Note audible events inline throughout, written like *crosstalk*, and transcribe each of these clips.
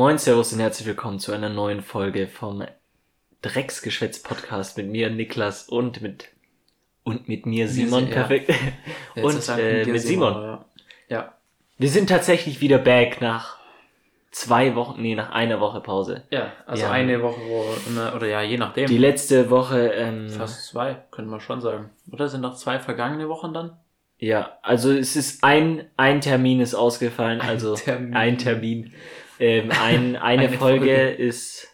Moin, Servus und herzlich willkommen zu einer neuen Folge vom Drecksgeschwätz-Podcast mit mir, Niklas, und mit und mit mir Simon, Ja. perfekt. Jetzt *laughs* Und äh, mit Simon. Ja. ja. Wir sind tatsächlich wieder back nach zwei Wochen, nee, nach einer Woche Pause. Ja, also Ja. eine Woche, wo, oder ja, je nachdem. Die letzte Woche, ähm, Fast zwei, könnte man schon sagen. Oder sind noch zwei vergangene Wochen dann? ja, also es ist ein, ein Termin ist ausgefallen, Ein also Termin. ein Termin. Ähm, ein, *laughs* eine, Eine Folge, Folge. ist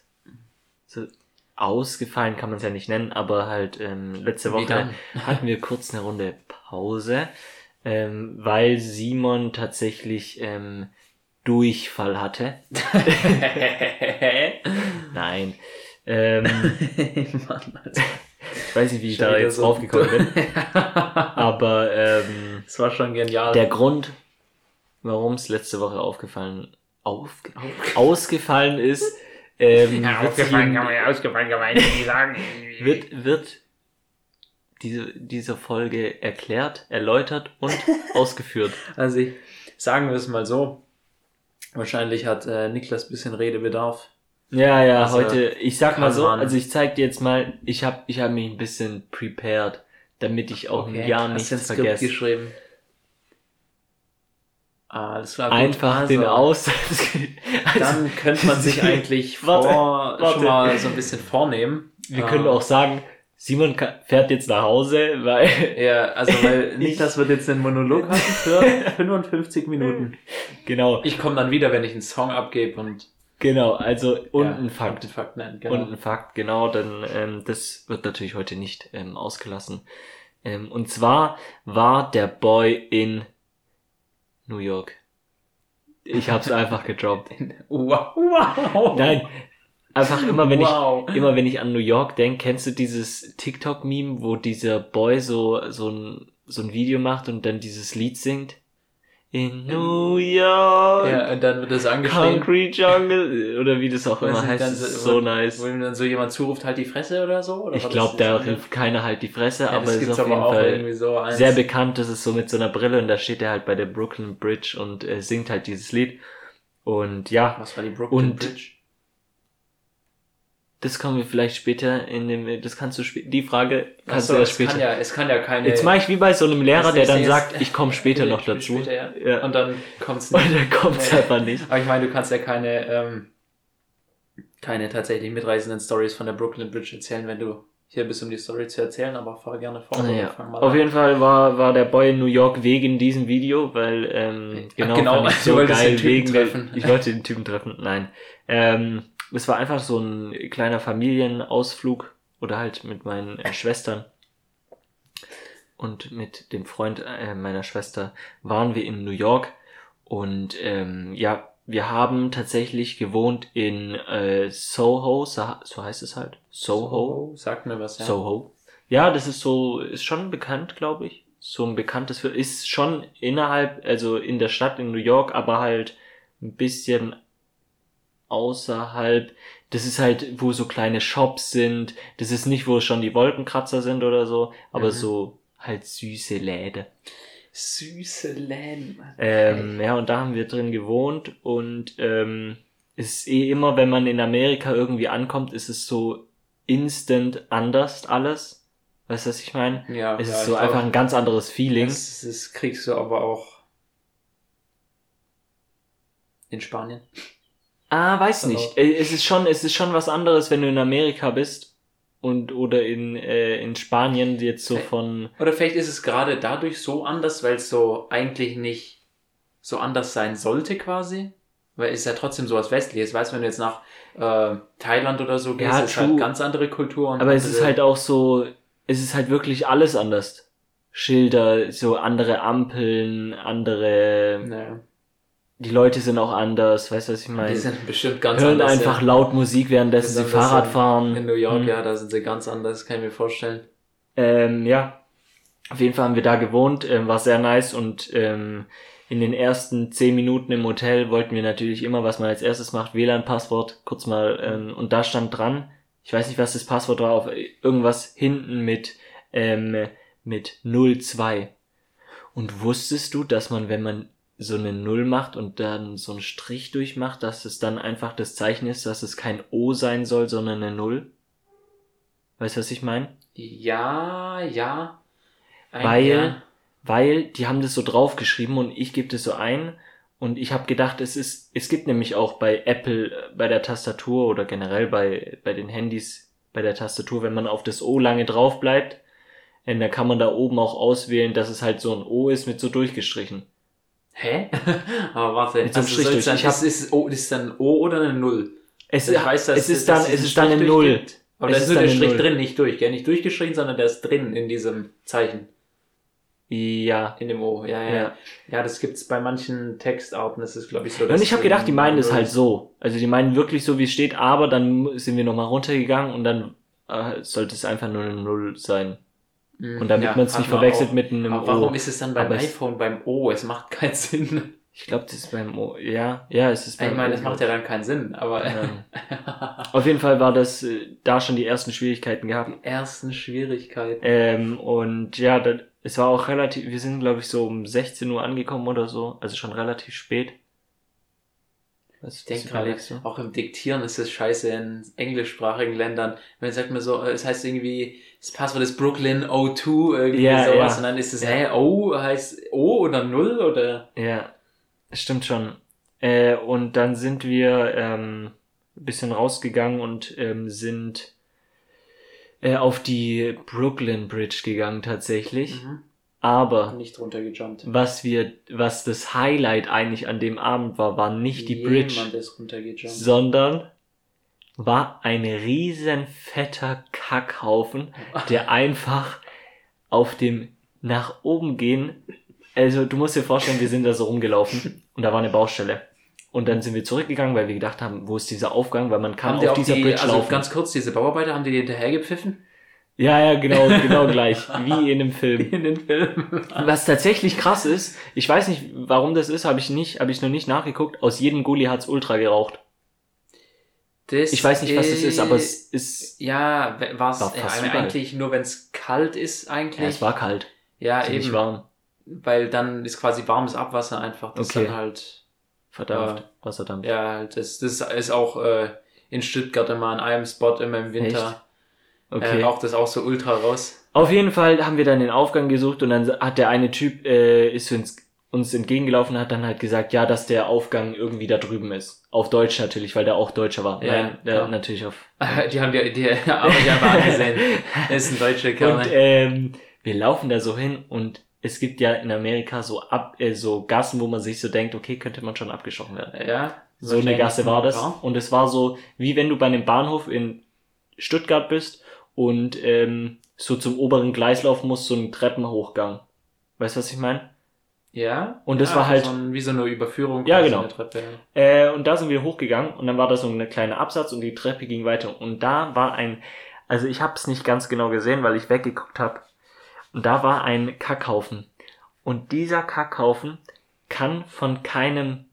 so ausgefallen, kann man es ja nicht nennen, aber halt ähm, letzte Woche *laughs* hatten wir kurz eine Runde Pause, ähm, weil Simon tatsächlich ähm, Durchfall hatte. *laughs* Nein. Ähm, Mann, Alter. ich weiß nicht, wie ich Schon da jetzt so draufgekommen bin. Aber ähm, Das war schon genial. der Grund, warum es letzte Woche aufgefallen, auf, ausgefallen ist, ähm, Ja, in- kann man ja, ausgefallen kann man nicht sagen. *laughs* wird, wird diese, diese Folge erklärt, erläutert und *laughs* ausgeführt. Also ich, sagen wir es mal so. Wahrscheinlich hat äh, Niklas bisschen Redebedarf. Ja, ja, Also, heute, ich sag mal so, man- also ich zeig dir jetzt mal, ich hab, ich hab mich ein bisschen prepared, damit ich auch ein Jahr nichts vergesse. geschrieben. Ah, alles klar. gut. Einfach den Also, Aus. also, *laughs* Dann könnte man sich *laughs* eigentlich Warte, vor, warte. schon mal so ein bisschen vornehmen. wir Ah, können auch sagen, Simon fährt jetzt nach Hause, weil, *laughs* Ja, also weil Niklas wird jetzt einen Monolog halten für 55 Minuten. genau, Ich komme dann wieder, wenn ich einen Song abgebe und genau, also, und ja, ein Fakt. und den Fakt nennen. Genau. Und ein Fakt, genau, dann ähm, das wird natürlich heute nicht ähm, ausgelassen. Ähm, und zwar war der Boy in New York. Ich hab's einfach gedroppt. *laughs* wow. wow. Nein, einfach immer wenn wow. ich immer wenn ich an New York denke, kennst du dieses TikTok-Meme, wo dieser Boy so so ein so ein Video macht und dann dieses Lied singt? In New York, Ja, und dann wird das angeschrieben. Concrete Jungle *laughs* oder wie das auch immer heißt, dann das ist so- nice. Wo ihm dann so jemand zuruft, halt die Fresse oder so? Oder Ich glaube, da hilft keiner halt die Fresse, Ja, aber das ist auf aber jeden auch Fall so sehr bekannt. Das ist so mit so einer Brille und da steht er halt bei der Brooklyn Bridge und äh, singt halt dieses Lied. Und ja, Was war die Brooklyn Und- Bridge? Das kommen wir vielleicht später in dem, das kannst du später, die Frage kannst Achso, du es später. kann ja, es kann ja keine. Jetzt mache ich wie bei so einem Lehrer, der dann sagt, ich komme *laughs* später noch dazu. Später, ja. Ja. Und dann kommt's Und nicht. dann kommt's Nee. einfach nicht. Aber ich meine, du kannst ja keine, ähm, keine tatsächlich mitreißenden Stories von der Brooklyn Bridge erzählen, wenn du hier bist, um die Story zu erzählen, aber fahr gerne Ah, Ja. mal Auf an. jeden Fall war, war der Boy in New York wegen diesem Video, weil ähm, genau, genau, fand ich *laughs* so geil wegen treffen. ich wollte den Typen treffen. Nein, ähm, es war einfach so ein kleiner Familienausflug oder halt mit meinen äh, Schwestern und mit dem Freund äh, meiner Schwester waren wir in New York und ähm, ja, wir haben tatsächlich gewohnt in äh, Soho, so heißt es halt, Soho. Sag mir was, ja. Soho. Ja, das ist so, ist schon bekannt, glaube ich. So ein bekanntes, ist schon innerhalb, also in der Stadt in New York, aber halt ein bisschen außerhalb. Das ist halt, wo so kleine Shops sind. Das ist nicht, wo schon die Wolkenkratzer sind oder so, aber Mhm. so halt süße Läden. Süße Läden. Ähm, ja, und da haben wir drin gewohnt und ähm, es ist eh immer, wenn man in Amerika irgendwie ankommt, ist es so instant anders alles. Weißt du, was ich meine? Ja, Es ja, ist so einfach ein ganz anderes Feeling. Das, das kriegst du aber auch in Spanien. Ah, weiß Also- nicht. Äh, Es ist schon, es ist schon was anderes, wenn du in Amerika bist und oder in äh, in Spanien jetzt so von Oder vielleicht ist es gerade dadurch so anders, weil es so eigentlich nicht so anders sein sollte quasi. Weil es ist ja trotzdem so was Westliches. Weißt du, wenn du jetzt nach äh, Thailand oder so gehst, Ja, ist true. halt ganz andere Kultur. und Aber es ist halt auch so, es ist halt wirklich alles anders. Schilder, so andere Ampeln, andere, Naja, die Leute sind auch anders, weißt du, was ich die meine? sind bestimmt ganz Hören anders. einfach ja. laut Musik, währenddessen sie Fahrrad fahren. In New York, Mhm. ja, da sind sie ganz anders, kann ich mir vorstellen. Ähm, ja, auf jeden Fall haben wir da gewohnt, ähm, war sehr nice und ähm, in den ersten zehn Minuten im Hotel wollten wir natürlich immer, was man als erstes macht, WLAN-Passwort, kurz mal, ähm, und da stand dran, ich weiß nicht, was das Passwort war, auf irgendwas hinten mit, ähm, mit 02. Und wusstest du, dass man, wenn man so eine Null macht und dann so einen Strich durchmacht, dass es dann einfach das Zeichen ist, dass es kein O sein soll, sondern eine Null? Weißt du, was ich meine? Ja, ja. Ein- Weil- ja. Weil die haben das so draufgeschrieben und ich gebe das so ein und ich habe gedacht, es ist, es gibt nämlich auch bei Apple äh, bei der Tastatur oder generell bei, bei den Handys bei der Tastatur, wenn man auf das O lange drauf bleibt, äh, dann kann man da oben auch auswählen, dass es halt so ein O ist mit so durchgestrichen. Hä? *laughs* Aber warte, Mit so einem also Strich durch. dann, Ich hab- ist, ist, O, ist dann O oder eine Null? Es, Ich weiß, dass- es ist dann, es es ist dann eine Null. Aber Es da ist nur der Strich Null. drin, nicht durch, gell? Nicht durchgeschrieben, sondern der ist drin in diesem Zeichen, Ja. in dem O. Ja, ja. Ja. Ja, das gibt's bei manchen Textarten, das ist, glaube ich, so. Und ich habe gedacht, die meinen es halt so. Also die meinen wirklich so, wie es steht, aber dann sind wir nochmal runtergegangen und dann äh, sollte es einfach nur eine Null sein. Mhm, Und damit ja, man es nicht verwechselt auch. mit einem Aber warum O. ist es dann beim Aber iPhone beim O? Es macht keinen *laughs* Sinn. Ich glaube, das ist beim O. Ja, ja, es ist beim Ich meine, das macht ja dann keinen Sinn, aber Ja. *laughs* Auf jeden Fall war das äh, da schon die ersten Schwierigkeiten gehabt. die ersten Schwierigkeiten. Ähm, und ja, dann, es war auch relativ, wir sind glaube ich so um 16 Uhr angekommen oder so, also schon relativ spät. Was, Ich denke gerade, du? auch im Diktieren ist es scheiße in englischsprachigen Ländern. Wenn sagt man so, äh, es heißt irgendwie, das Passwort ist Brooklyn O2, irgendwie Ja, sowas, ja. und dann ist es, Ja. hä, O heißt O oder Null oder? Ja, stimmt schon. Äh, und dann sind wir ähm, ein bisschen rausgegangen und ähm, sind äh, auf die Brooklyn Bridge gegangen tatsächlich. Mhm. Aber Nicht runtergejumpt. was wir, was das Highlight eigentlich an dem Abend war, war nicht die Bridge, Jemand runtergejumpt. sondern war ein riesen fetter Kackhaufen, der *laughs* einfach auf dem nach oben gehen. Also du musst dir vorstellen, wir sind da so rumgelaufen und da war eine Baustelle. Und dann sind wir zurückgegangen, weil wir gedacht haben, wo ist dieser Aufgang, weil man kann haben die auf auch dieser die, Bridge also laufen. ganz kurz, diese Bauarbeiter, haben die die hinterhergepfiffen? Ja, ja, genau, genau gleich, wie in einem Film. *laughs* In den Filmen. Was tatsächlich krass ist, ich weiß nicht, warum das ist, habe ich nicht, habe ich noch nicht nachgeguckt. Aus jedem Gully hat's Ultra geraucht. Das Ich weiß nicht, was das ist, aber äh, es ist, Ja, war War es fast ja, eigentlich nur, wenn es kalt ist, eigentlich. ja, es war kalt, ja ziemlich eben. warm. Weil dann ist quasi warmes Abwasser einfach. Das Okay. dann halt, Verdammt, Ja. Wasserdampf. ja, halt, das, das ist auch äh, in Stuttgart immer an einem Spot immer im Winter. Okay. Äh, raucht das auch so ultra raus. Auf jeden Fall haben wir dann den Aufgang gesucht und dann hat der eine Typ äh, ist uns, uns entgegengelaufen und hat dann halt gesagt, ja, dass der Aufgang irgendwie da drüben ist. Auf Deutsch natürlich, weil der auch Deutscher war. Ja, Nein, der klar. natürlich auf. *laughs* Die haben die, *laughs* die aber haben wir angesehen. *laughs* Er ist ein deutscher Kerl. Und ähm, wir laufen da so hin und es gibt ja in Amerika so ab äh, so Gassen, wo man sich so denkt, okay, könnte man schon abgeschossen werden. ja. So eine Gasse war das. Ja. Und es war so, wie wenn du bei einem Bahnhof in Stuttgart bist und ähm, so zum oberen Gleis laufen musst, so einen Treppenhochgang. Weißt du, was ich meine? Ja. Und das ja, war halt- So ein, wie so eine Überführung. Ja, genau. Treppe. Äh, und da sind wir hochgegangen und dann war da so ein kleiner Absatz und die Treppe ging weiter. Und da war ein, also ich habe es nicht ganz genau gesehen, weil ich weggeguckt habe. Und da war ein Kackhaufen. Und dieser Kackhaufen kann von keinem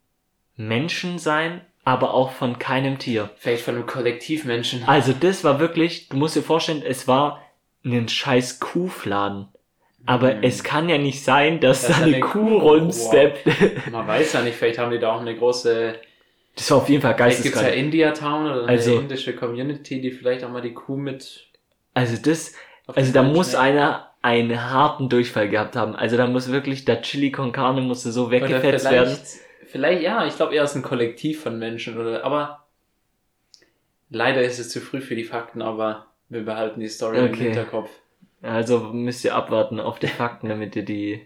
Menschen sein, aber auch von keinem Tier. Vielleicht von einem Kollektivmenschen. Also das war wirklich, du musst dir vorstellen, es war ein scheiß Kuhfladen. Aber Mhm. es kann ja nicht sein, dass Das da eine eine Kuh Kuh. rundsteppt. *laughs* Man weiß ja nicht, vielleicht haben die da auch eine große. Das war auf jeden Fall Vielleicht gibt's ja geisteskrank. India Town oder eine Also- indische Community, die vielleicht auch mal die Kuh mit. Also das, also da muss schnell- einer einen harten Durchfall gehabt haben. Also da muss wirklich, der Chili con Carne musste so weggefetzt werden. Vielleicht, ja, ich glaube eher ist ein Kollektiv von Menschen oder, aber leider ist es zu früh für die Fakten, aber wir behalten die Story im Okay. Hinterkopf. Also müsst ihr abwarten auf die Fakten, damit ihr die,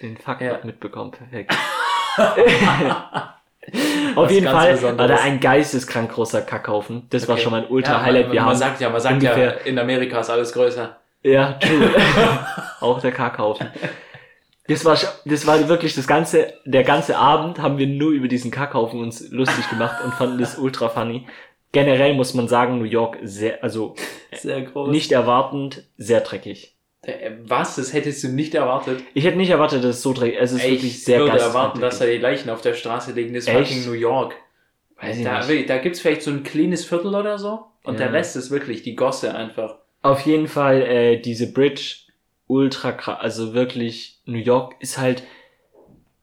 den Fakt Ja. mitbekommt. Perfekt. *laughs* Auf jeden Fall Besonderes. war da ein geisteskrank großer Kackhaufen. Das war Okay. schon mal ein Ja, Ultra-Highlight. man, Wir man haben sagt ja, man sagt ja, ungefähr- in Amerika ist alles größer. Ja, true. *laughs* auch der Kackhaufen. Das war, das war wirklich das ganze, der ganze Abend haben wir nur über diesen Kackhaufen uns lustig gemacht und fanden das ultra funny. Generell muss man sagen, New York sehr, also Sehr groß. nicht erwartend, sehr dreckig. Äh, Was? Das hättest du nicht erwartet? Ich hätte nicht erwartet, dass es so dreckig ist. Es ist Ey, wirklich ich sehr würde geisteskrank erwarten, dass da dreckig. die Leichen auf der Straße liegen. Das ist fucking New York. Weiß ich Da, nicht. da gibt's vielleicht so ein cleanes Viertel oder so. Und Ja. der Rest ist wirklich die Gosse einfach. Auf jeden Fall, äh, diese Bridge, ultra krass, also wirklich, New York ist halt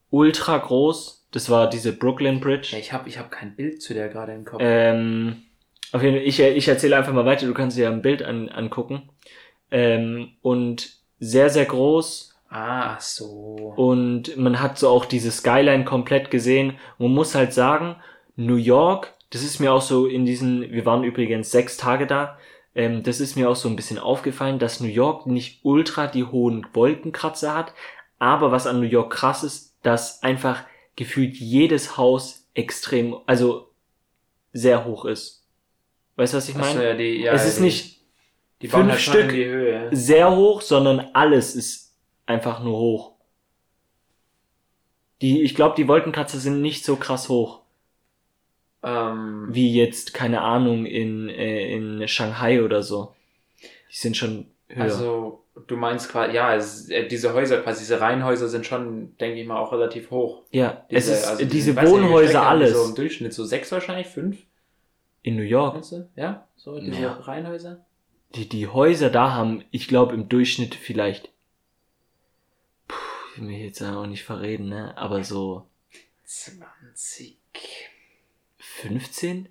ultra groß. Das war diese Brooklyn Bridge. Ja, ich habe ich hab kein Bild zu der gerade im Kopf. Ähm, auf jeden Fall, ich, ich erzähle einfach mal weiter, du kannst dir ja ein Bild an, angucken. Ähm, und sehr, sehr groß. ah, so. Und man hat so auch diese Skyline komplett gesehen. Man muss halt sagen, New York, das ist mir auch so in diesen, wir waren übrigens sechs Tage da, ähm, das ist mir auch so ein bisschen aufgefallen, dass New York nicht ultra die hohen Wolkenkratzer hat, aber was an New York krass ist, dass einfach gefühlt jedes Haus extrem, also sehr hoch ist. Weißt du, was ich Ach so, meine? ja, die, ja, es ist die, nicht die fünf halt Stück Höhe. sehr hoch, sondern alles ist einfach nur hoch. Die, ich glaube, die Wolkenkratzer sind nicht so krass hoch, Ähm, wie jetzt, keine Ahnung, in, äh, in Shanghai oder so. Die sind schon höher. also, du meinst quasi, ja, es, äh, diese Häuser, quasi diese Reihenhäuser sind schon, denke ich mal, auch relativ hoch. ja, es ist also diese nicht, Wohnhäuser die alles. So im Durchschnitt so sechs wahrscheinlich, fünf, in New York. Ja, so diese Ja. Reihenhäuser. Die, die Häuser da haben, ich glaube, im Durchschnitt vielleicht, puh, ich will mich jetzt auch nicht verreden, ne, aber so 20. 15?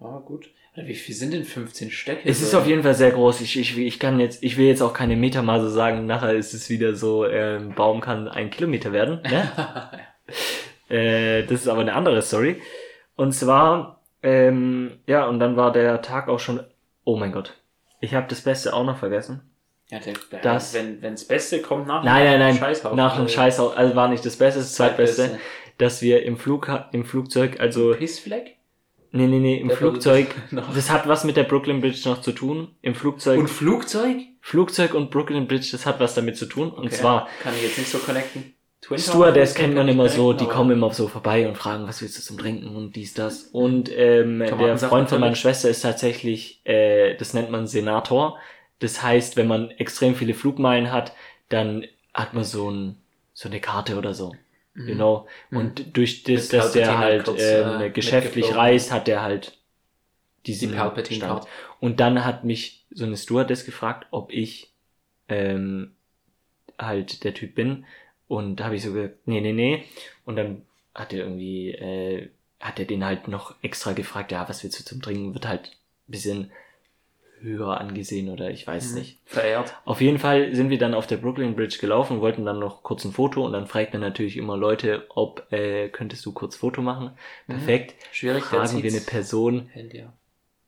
Ah, gut. Wie viel sind denn 15 Städte? Es ist auf jeden Fall sehr groß. Ich, ich, ich kann jetzt, ich will jetzt auch keine Metermaße sagen. Nachher ist es wieder so, ähm, Baum kann ein Kilometer werden. Ne? *laughs* äh, das ist aber eine andere Story. Und zwar, ähm, ja, und dann war der Tag auch schon. Oh mein Gott, ich habe das Beste auch noch vergessen. ja, der, Das- wenn wenns Beste kommt nach Nein, nein, nein. Scheißhaufen. Nach dem Also, Scheißhaus, also war nicht das Beste, das zweitbeste, Zweitbeste. dass wir im Flug, im Flugzeug, also Pissfleck? Nee, nee, nee, im Der Flugzeug. *laughs* das hat was mit der Brooklyn Bridge noch zu tun. Im Flugzeug. Und Flugzeug? Flugzeug und Brooklyn Bridge, das hat was damit zu tun. Und Okay. zwar, Kann ich jetzt nicht so connecten. Twin Stewardess kennt man immer so, die kommen immer so vorbei und fragen, was willst du zum Trinken und dies, das. Und ähm, der Freund von meiner. Schwester ist tatsächlich, äh, das nennt man Senator. Das heißt, wenn man extrem viele Flugmeilen hat, dann hat man so, ein, so eine Karte oder so. Mhm. Mhm. Und durch das, Mit dass der halt kurz, ähm, äh, geschäftlich mitgeflogen. reist, hat der halt Die diesen Palpatine Stand. Und dann hat mich so eine Stewardess gefragt, ob ich ähm, halt der Typ bin. Und da habe ich so gesagt, nee, nee, nee. Und dann hat er irgendwie, äh, hat er den halt noch extra gefragt, ja, was willst du zum Trinken? Wird halt ein bisschen höher angesehen oder ich weiß Mhm. nicht. Verehrt. Auf jeden Fall sind wir dann auf der Brooklyn Bridge gelaufen, wollten dann noch kurz ein Foto und dann fragt man natürlich immer Leute, ob äh, könntest du kurz Foto machen. Mhm. Perfekt. Schwierig, Fragen wir eine. Person, Handy, ja.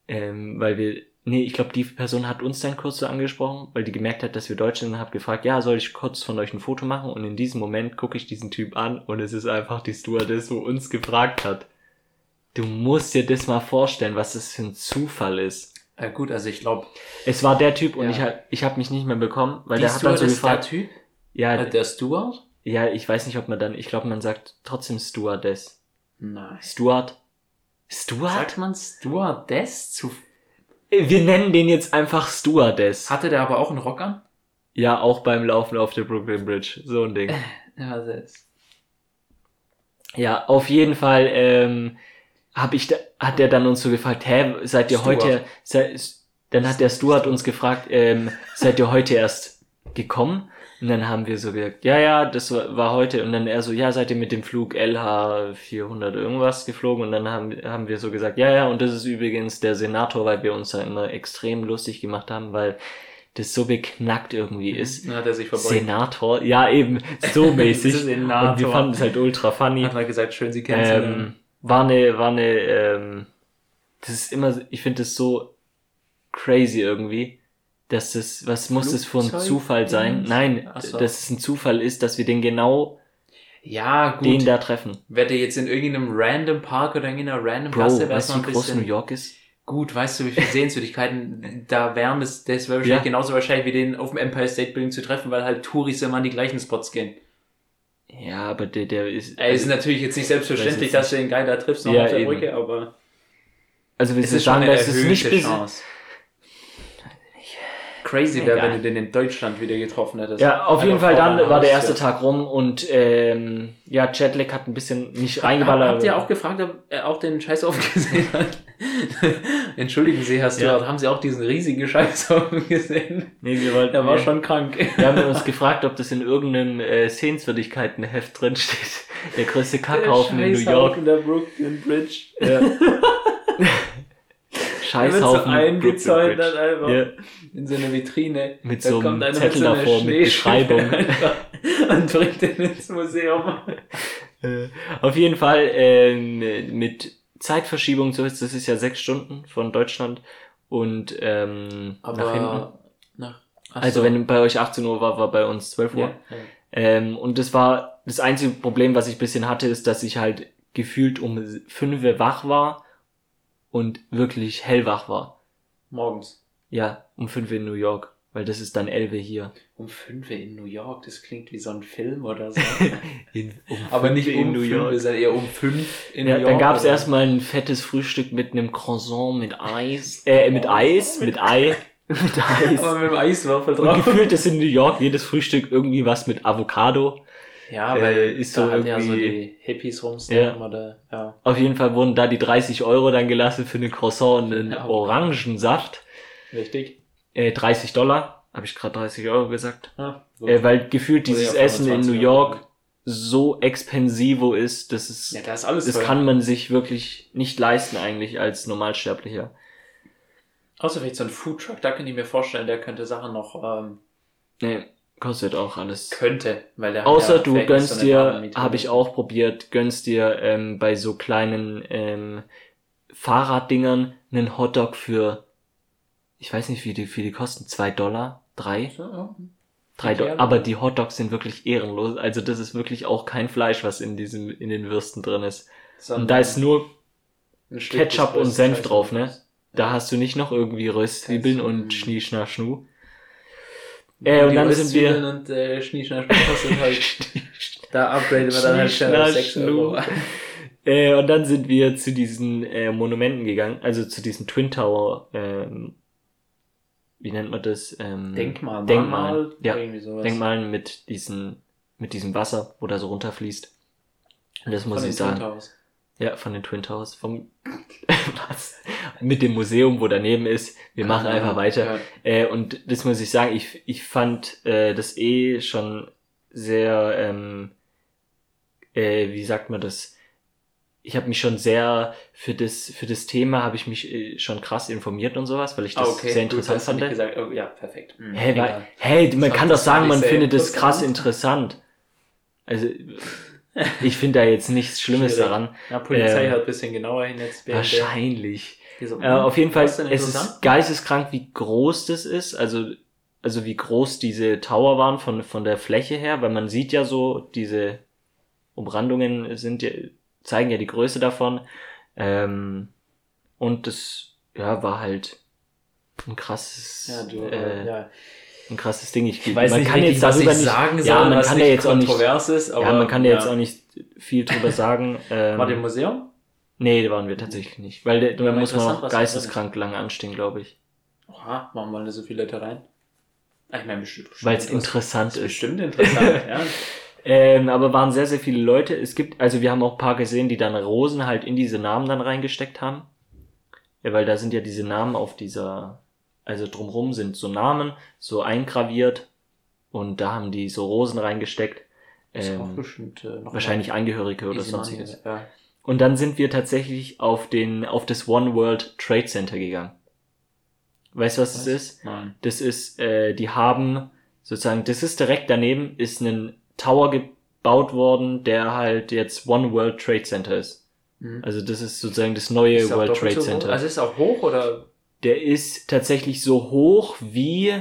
ähm, weil wir, nee, ich glaube, die Person hat uns dann kurz so angesprochen, weil die gemerkt hat, dass wir Deutsch sind und hat gefragt, ja, soll ich kurz von euch ein Foto machen? Und in diesem Moment gucke ich diesen Typ an und es ist einfach die Stewardess, wo uns gefragt hat. Du musst dir das mal vorstellen, was das für ein Zufall ist. Äh, gut, also ich glaube, Es war der Typ und Ja. ich, hab- ich habe mich nicht mehr bekommen, weil die der hat dann so ist der gefragt, Typ? ja, Äh, der Steward? ja, ich weiß nicht, ob man dann, ich glaube, man sagt trotzdem Stewardess. Nein. Steward? Steward? Sagt man Stewardess zu... Wir nennen den jetzt einfach Stewardess. Hatte der aber auch einen Rock an? Ja, auch beim Laufen auf der Brooklyn Bridge. So ein Ding. *laughs* Ja, was ist? Ja, auf jeden Fall ähm, hab ich da, hat der dann uns so gefragt, hä, seid ihr Stuart. heute, sei, dann hat der Stuart uns gefragt, ähm, seid ihr heute erst gekommen? Und dann haben wir so gesagt, ja, ja, das war, war heute. Und dann er so, ja, seid ihr mit dem Flug LH 400 irgendwas geflogen? Und dann haben, haben wir so gesagt, ja, ja, und das ist übrigens der Senator, weil wir uns da immer extrem lustig gemacht haben, weil das so beknackt irgendwie ist. Dann hat er sich verbeugt. Senator, ja eben, so *laughs* mäßig. Senator. Und wir fanden es halt ultra funny. Hat er gesagt, schön, Sie kennenzulernen. Ähm, war eine, war eine, ähm, das ist immer, ich finde das so crazy irgendwie, dass das, was muss das für ein Zufall sein? Nein, so. dass es ein Zufall ist, dass wir den genau, ja, gut. den da treffen. Wäre der jetzt in irgendeinem random Park oder in irgendeiner random Bro, Gasse, wäre es noch ein bisschen... New York ist? Gut, weißt du, wie viele *laughs* Sehenswürdigkeiten da wären, das, das wäre wahrscheinlich Ja. genauso wahrscheinlich wie den auf dem Empire State Building zu treffen, weil halt Touris immer an die gleichen Spots gehen. Ja, aber der, der ist, Ey, ist also, natürlich jetzt nicht selbstverständlich, dass du den Guy da triffst noch Ja, auf der eben. Brücke, aber also wir es ist schon sagen, eine dass es nicht Chance. Crazy wäre, wenn du den in Deutschland wieder getroffen hättest. Ja, auf jeden Fall dann war der erste Tag rum und ähm, ja, Jetlag hat ein bisschen nicht reingeballert. habt ihr auch gefragt, ob er auch den Scheiß aufgesehen hat? *laughs* Entschuldigen Sie, Herr Stewart, haben Sie auch diesen riesigen Scheißhaufen *laughs* gesehen? Nee, wir wollten. Der war wir, schon krank. wir haben uns gefragt, ob das in irgendeinem äh, Sehenswürdigkeitenheft drin steht. Der größte Kackhaufen in New York. der Brooklyn Bridge. Ja. *laughs* Der wird so Scheißhaufen. eingezäunt einfach. Ja. in so eine Vitrine. Mit Da so einem Zettel so davor mit Beschreibung. *laughs* Und bringt den ins Museum. Äh, Auf jeden Fall ähm, mit Zeitverschiebung, so ist das ist ja sechs Stunden von Deutschland und ähm, nach hinten. Aber nach, ach Also so. wenn bei euch 18 Uhr war, war bei uns 12 Uhr. ja, ja. Ähm, und das war das einzige Problem, was ich bisschen hatte, ist, dass ich halt gefühlt um 5 Uhr wach war und wirklich hellwach war. morgens. Ja, um 5 Uhr in New York, weil das ist dann 11 Uhr hier. Um 5 Uhr in New York, das klingt wie so ein Film oder so. *laughs* In, um Aber nicht 5 Uhr um in New 5 York. Sondern eher um 5 in Ja, New York. dann gab's oder? erstmal ein fettes Frühstück mit einem Croissant mit Eis, *laughs* äh, mit Eis, mit Ei, *laughs* mit Eis. Aber mit dem Eiswürfel Und drauf. gefühlt ist in New York jedes Frühstück irgendwie was mit Avocado. Ja, Äh, weil ist da so hat ja so irgendwie- die Hippies Ja. rumstehen oder ja. Auf jeden Fall wurden da die 30 Euro dann gelassen für einen Croissant und einen Ja. Orangensaft. Richtig. Äh, 30 Dollar. Habe ich gerade 30 Euro gesagt. Ja, so. Äh, weil gefühlt dieses ja, Essen in 25 New York Euro. so expensivo ist, dass es, ja, da ist alles das kann man sich wirklich nicht leisten eigentlich als Normalsterblicher. Außer vielleicht so ein Foodtruck, da könnte ich mir vorstellen, der könnte Sachen noch, ähm, Nee, kostet auch alles. könnte, weil der hat Außer ja du gönnst so dir, habe ich auch probiert, gönnst dir ähm, bei so kleinen ähm, Fahrraddingern einen Hotdog für, ich weiß nicht, wie die, wie die kosten, zwei Dollar, drei, so. Drei Dollar. Aber die Hotdogs sind wirklich ehrenlos. Also das ist wirklich auch kein Fleisch, was in diesem, in den Würsten drin ist. So Und da ist nur, Ketchup und Senf drauf, ne? Da hast du nicht noch irgendwie Röstzwiebeln und Schnie, Schna, Schnu. Äh, und Die dann sind wir, und äh, Schnieschnasch *laughs* kostet halt, da upgraden wir dann halt schnell auf Schnieschnasch, 6 Euro. Äh, und dann sind wir zu diesen äh, Monumenten gegangen, also zu diesen Twin Tower, ähm, wie nennt man das? Ähm, Denkmal, Denkmal, ja. irgendwie sowas. Denkmalen mit diesen, mit diesem Wasser, wo da so runterfließt. Und das muss Von ich sagen. Towers. Ja, von den Twin Towers. Vom, *laughs* was? Mit dem Museum, wo daneben ist. Wir machen Keine einfach weiter. Ja. Äh, und das muss ich sagen, ich, ich fand äh, das eh schon sehr, ähm, äh, wie sagt man das? Ich habe mich schon sehr für das für das Thema habe ich mich äh, schon krass informiert und sowas, weil ich das Ah, okay. sehr Gut, interessant du nicht fand. gesagt. Oh, ja, perfekt. Hm, Hey, egal. weil, hey, man Das kann doch das sagen, man findet es krass interessant. Also *laughs* ich finde da jetzt nichts Schlimmes Schwierig. daran. Ja, Polizei Ähm, hat ein bisschen genauer hin jetzt. Wahrscheinlich. so, Äh, auf jeden Fall, es ist geisteskrank, wie groß das ist. Also, also wie groß diese Tower waren von, von der Fläche her, weil man sieht ja so, diese Umrandungen sind ja, zeigen ja die Größe davon. Ähm, und das, ja, war halt ein krasses, Ja, du, äh, ja. Ein krasses Ding. Ich, Ich weiß man nicht, kann richtig, jetzt was ich darüber nicht, sagen soll, ja, man kann ja jetzt auch nicht, ist, aber ja, man kann ja jetzt auch nicht viel drüber sagen. Ähm, *laughs* War der im Museum? nee, da waren wir tatsächlich nicht, weil da muss man auch geisteskrank lange anstehen, glaube ich. Oha, warum wollen da so viele Leute rein? Ah, Ich meine, bestimmt. Weil es bestimmt interessant ist. ist. Bestimmt interessant, *laughs* ja. Ähm, aber waren sehr, sehr viele Leute. Es gibt, also wir haben auch ein paar gesehen, die dann Rosen halt in diese Namen dann reingesteckt haben. Ja, weil da sind ja diese Namen auf dieser, also drumrum sind so Namen, so eingraviert. Und da haben die so Rosen reingesteckt. Ähm, bestimmt äh, wahrscheinlich Angehörige oder sonstiges. Ja. Und dann sind wir tatsächlich auf den, auf das One World Trade Center gegangen. Weißt du, was Was? es ist? Nein. Das ist, äh, die haben sozusagen, das ist direkt daneben, ist ein Tower gebaut worden, der halt jetzt One World Trade Center ist. Mhm. Also das ist sozusagen das neue World Trade so? Center. Also ist auch hoch oder? Der ist tatsächlich so hoch wie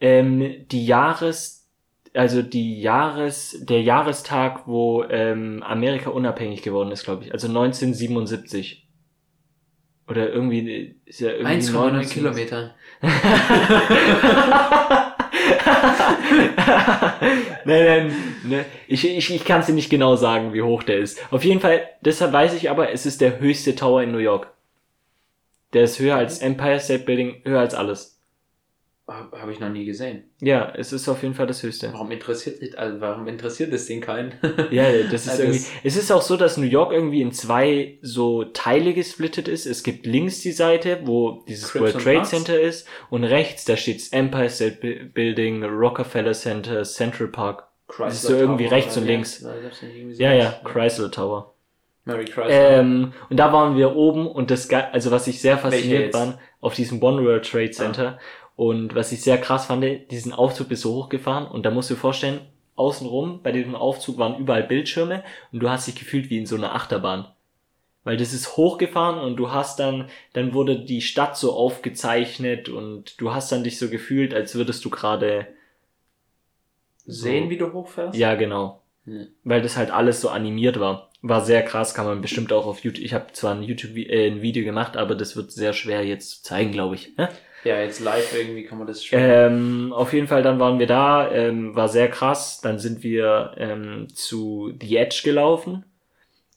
ähm, die Jahres, also die Jahres, der Jahrestag, wo ähm, Amerika unabhängig geworden ist, glaube ich. Also 1977. Oder irgendwie ist ja irgendwie 1,9 19 Kilometer. nein, nein, ne, ich, ich, ich kann es dir nicht genau sagen, wie hoch der ist. Auf jeden Fall, deshalb weiß ich aber, es ist der höchste Tower in New York. Der ist höher als Empire State Building, höher als alles. Habe hab ich noch nie gesehen. Ja, es ist auf jeden Fall das höchste. Warum interessiert, also warum interessiert das Ding keinen? *laughs* Ja, das ist Also irgendwie. es- Es ist auch so, dass New York irgendwie in zwei so Teile gesplittet ist. Es gibt links die Seite, wo dieses Crips World Trade Bloods. Center ist, und rechts, da steht's Empire State Bu- Building, Rockefeller Center, Central Park. Chrysler ist so irgendwie Tower rechts und links. das Ja, ja, Chrysler Tower. Mary Chrysler. Ähm, und da waren wir oben und das, also was ich sehr fasziniert war, auf diesem One World Trade Center. Und was ich sehr krass fand, diesen Aufzug ist so hochgefahren und da musst du dir vorstellen, außenrum bei diesem Aufzug waren überall Bildschirme und du hast dich gefühlt wie in so einer Achterbahn. Weil das ist hochgefahren und du hast dann, dann wurde die Stadt so aufgezeichnet und du hast dann dich so gefühlt, als würdest du gerade, Sehen, wie du hochfährst? ja genau, Weil das halt alles so animiert war. War sehr krass, kann man bestimmt auch auf YouTube. Ich habe zwar ein YouTube äh, ein Video gemacht, aber das wird sehr schwer jetzt zu zeigen, glaube ich. Ne? Ja, jetzt live irgendwie kann man das schon. Ähm, auf jeden Fall, dann waren wir da, ähm, war sehr krass. Dann sind wir ähm, zu The Edge gelaufen.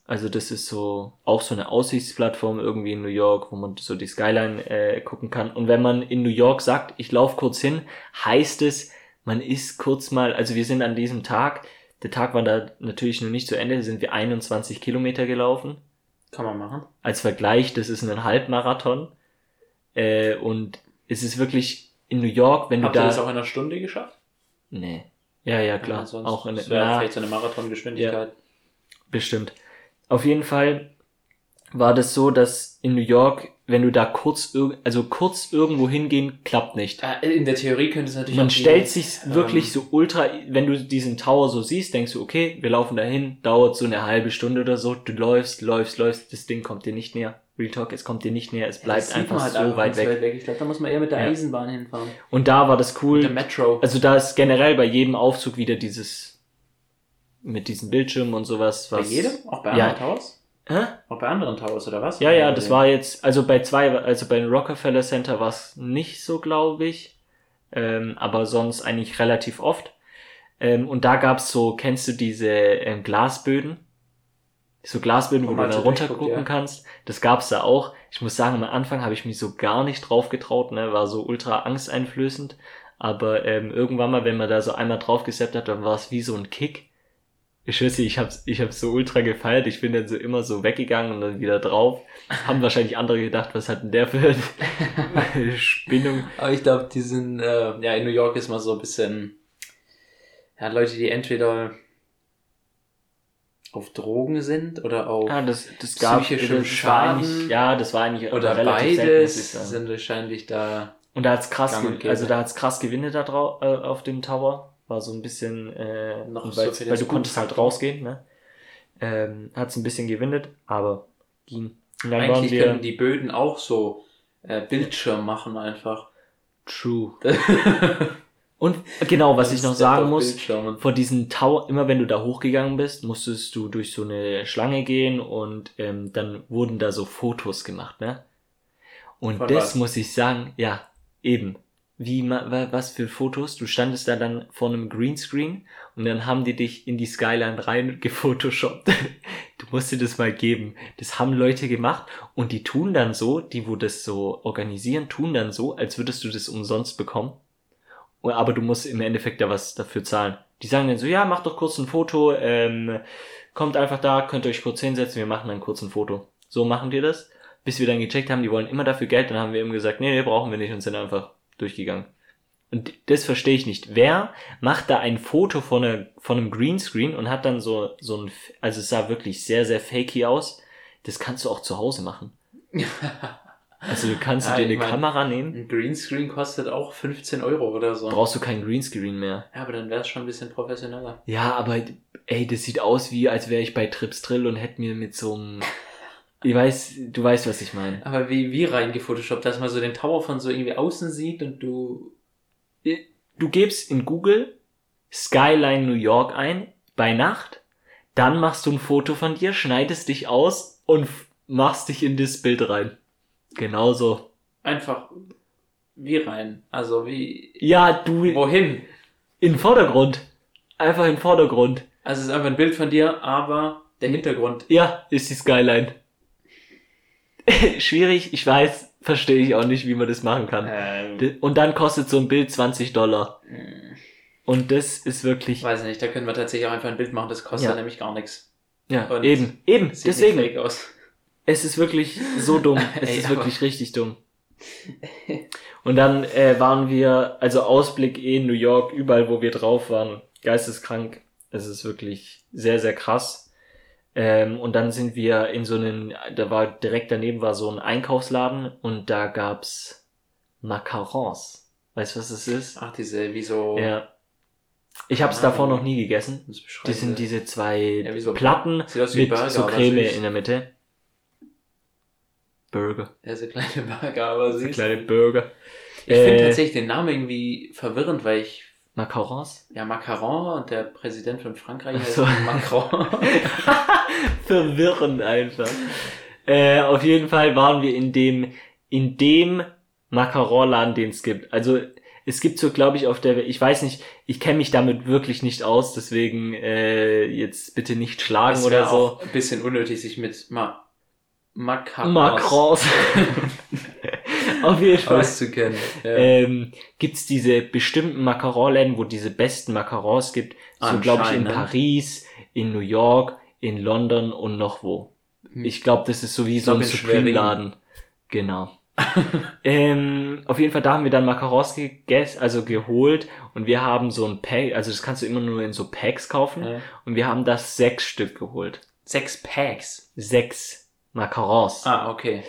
Also das ist so auch so eine Aussichtsplattform irgendwie in New York, wo man so die Skyline äh, gucken kann. Und wenn man in New York sagt, ich laufe kurz hin, heißt es, man ist kurz mal, also wir sind an diesem Tag, der Tag war da natürlich noch nicht zu Ende, sind wir 21 Kilometer gelaufen. kann man machen. Als Vergleich, das ist ein Halbmarathon. Äh, und es ist wirklich in New York, wenn Habt du ihr da. das auch in einer Stunde geschafft? Nee. Ja, ja, klar. Ja, auch in das wäre na, vielleicht so eine Marathongeschwindigkeit. bestimmt. Auf jeden Fall war das so, dass in New York, wenn du da kurz, also kurz irgendwo hingehen, klappt nicht. In der Theorie könnte es natürlich Man stellt sich ähm, wirklich so ultra, wenn du diesen Tower so siehst, denkst du, okay, wir laufen dahin, dauert so eine halbe Stunde oder so, du läufst, läufst, läufst, das Ding kommt dir nicht näher. Real Talk, es kommt dir nicht näher, es Ja, bleibt sieht einfach halt so weit ganz weg. Ich glaube, da muss man eher mit der Ja. Eisenbahn hinfahren. Und da war das Mit cool. der Metro. Also da ist generell bei jedem Aufzug wieder dieses, mit diesen Bildschirmen und sowas, bei was. jedem? Auch bei Ja. Towers? Hä? Auch bei anderen Towers, oder was? Ja, ja, das war jetzt, also bei zwei, also beim Rockefeller Center war es nicht so, glaube ich. Ähm, aber sonst eigentlich relativ oft. Ähm, und da gab's so, kennst du diese ähm, Glasböden? So Glasböden, wo Wo du man dann so runter durchguckt, gucken ja. kannst. Das gab's da auch. Ich muss sagen, am Anfang habe ich mich so gar nicht drauf getraut, ne? War so ultra angsteinflößend. Aber ähm, irgendwann mal, wenn man da so einmal drauf gesappt hat, dann war es wie so ein Kick. Ich schwöre, dir, ich hab's, ich hab's so ultra gefeiert. Ich bin dann so immer so weggegangen und dann wieder drauf. Haben wahrscheinlich andere gedacht, was hat denn der für eine *laughs* Spinnung? Aber ich glaube, die sind, äh, ja, in New York ist man so ein bisschen, ja, Leute, die entweder auf Drogen sind oder auf, Ja, das, das gab Psychischem Schaden ja, das war eigentlich oder selten, beides sagen. sind wahrscheinlich da, Und da hat's krass, also da hat's krass Gewinne da drau äh, auf dem Tower. War so ein bisschen, äh, Noch und so weil du konntest halt rausgehen, ne? Ähm, hat's ein bisschen gewinnet, aber ging. Eigentlich wir können die Böden auch so äh, Bildschirm machen einfach. true. *laughs* Und genau, was ich noch sagen muss, vor diesen Tower, immer wenn du da hochgegangen bist, musstest du durch so eine Schlange gehen und ähm, dann wurden da so Fotos gemacht, ne? Und Von das was? muss ich sagen, ja, eben. Wie, was für Fotos? Du standest da dann vor einem Greenscreen und dann haben die dich in die Skyline rein *laughs* gefotoshoppt. Du musst dir das mal geben. Das haben Leute gemacht und die tun dann so, die wo das so organisieren, tun dann so, als würdest du das umsonst bekommen. Aber du musst im Endeffekt da was dafür zahlen. Die sagen dann so, ja, macht doch kurz ein Foto, ähm, kommt einfach da, könnt euch kurz hinsetzen, wir machen dann kurz ein Foto. So machen die das. Bis wir dann gecheckt haben, die wollen immer dafür Geld, dann haben wir eben gesagt, nee, nee, brauchen wir nicht und sind einfach durchgegangen. Und das verstehe ich nicht. Wer macht da ein Foto von, einer, von einem Greenscreen und hat dann so, so ein, also es sah wirklich sehr, sehr fakey aus. Das kannst du auch zu Hause machen. *laughs* Also du kannst Ja, du dir eine mein- Kamera nehmen, Ein Greenscreen kostet auch 15 Euro oder so. brauchst du kein Greenscreen mehr. Ja, aber dann wäre es schon ein bisschen professioneller. Ja, aber ey, das sieht aus wie, als wäre ich bei Trips Drill und hätte mir mit so einem, *laughs* ich weiß, du weißt, was ich meine. Aber wie, wie reingefotoshoppt, dass man so den Tower von so irgendwie außen sieht und du. Du gibst in Google Skyline New York ein, bei Nacht, dann machst du ein Foto von dir, schneidest dich aus und machst dich in das Bild rein. Genauso. Einfach wie rein. Also wie. Ja, du, Wohin? in Vordergrund. Einfach im Vordergrund. Also es ist einfach ein Bild von dir, aber der Hintergrund. Ja, ist die Skyline. *laughs* Schwierig, ich weiß. Verstehe ich auch nicht, wie man das machen kann. Ähm, Und dann kostet so ein Bild 20 Dollar. hm, Und das ist wirklich, weiß nicht, da können wir tatsächlich auch einfach ein Bild machen, das kostet Ja. nämlich gar nichts. ja, und eben, eben, Sieht deswegen. nicht fake aus. Es ist wirklich so dumm. *laughs* Es Ey, ist wirklich richtig dumm. Und dann äh, waren wir, also Ausblick eh in New York, überall wo wir drauf waren, geisteskrank. Es ist wirklich sehr, sehr krass. Ähm, und dann sind wir in so einen, da war direkt daneben war so ein Einkaufsladen und da gab's Macarons. Weißt du, was das ist? Ach, diese, wie so. Ja. Ich habe es Ah, davor noch nie gegessen. das sind diese zwei Ja, wie so- Platten Sieht aus wie mit Burger, so aber Creme in der Mitte. Burger. Ja, so kleine Burger, aber So süß. kleine Burger. Ich finde Äh, tatsächlich den Namen irgendwie verwirrend, weil ich, Macarons? ja, Macron und der Präsident von Frankreich heißt so. Macron. *laughs* *laughs* Verwirrend einfach. Äh, auf jeden Fall waren wir in dem, in dem Macaronladen, den es gibt. Also es gibt so, glaube ich, auf der, ich weiß nicht, ich kenne mich damit wirklich nicht aus, deswegen äh, jetzt bitte nicht schlagen Es oder so. ein bisschen unnötig, sich mit Ma Macron Macrons. *laughs* auf jeden Fall. auszukennen. Ja. ähm, gibt's diese bestimmten Macaronläden, wo diese besten Macarons gibt. So glaube ich in? Paris, in New York, in London und noch wo. Hm. Ich glaube, das ist so wie so ein. Supreme-Laden. Genau. *laughs* ähm, auf jeden Fall, da haben wir dann Macarons gegessen, also geholt und wir haben so ein Pack, also das kannst du immer nur in so Packs kaufen Ja. und wir haben das sechs Stück geholt. Sechs Packs. Sechs Macarons. Ah, okay.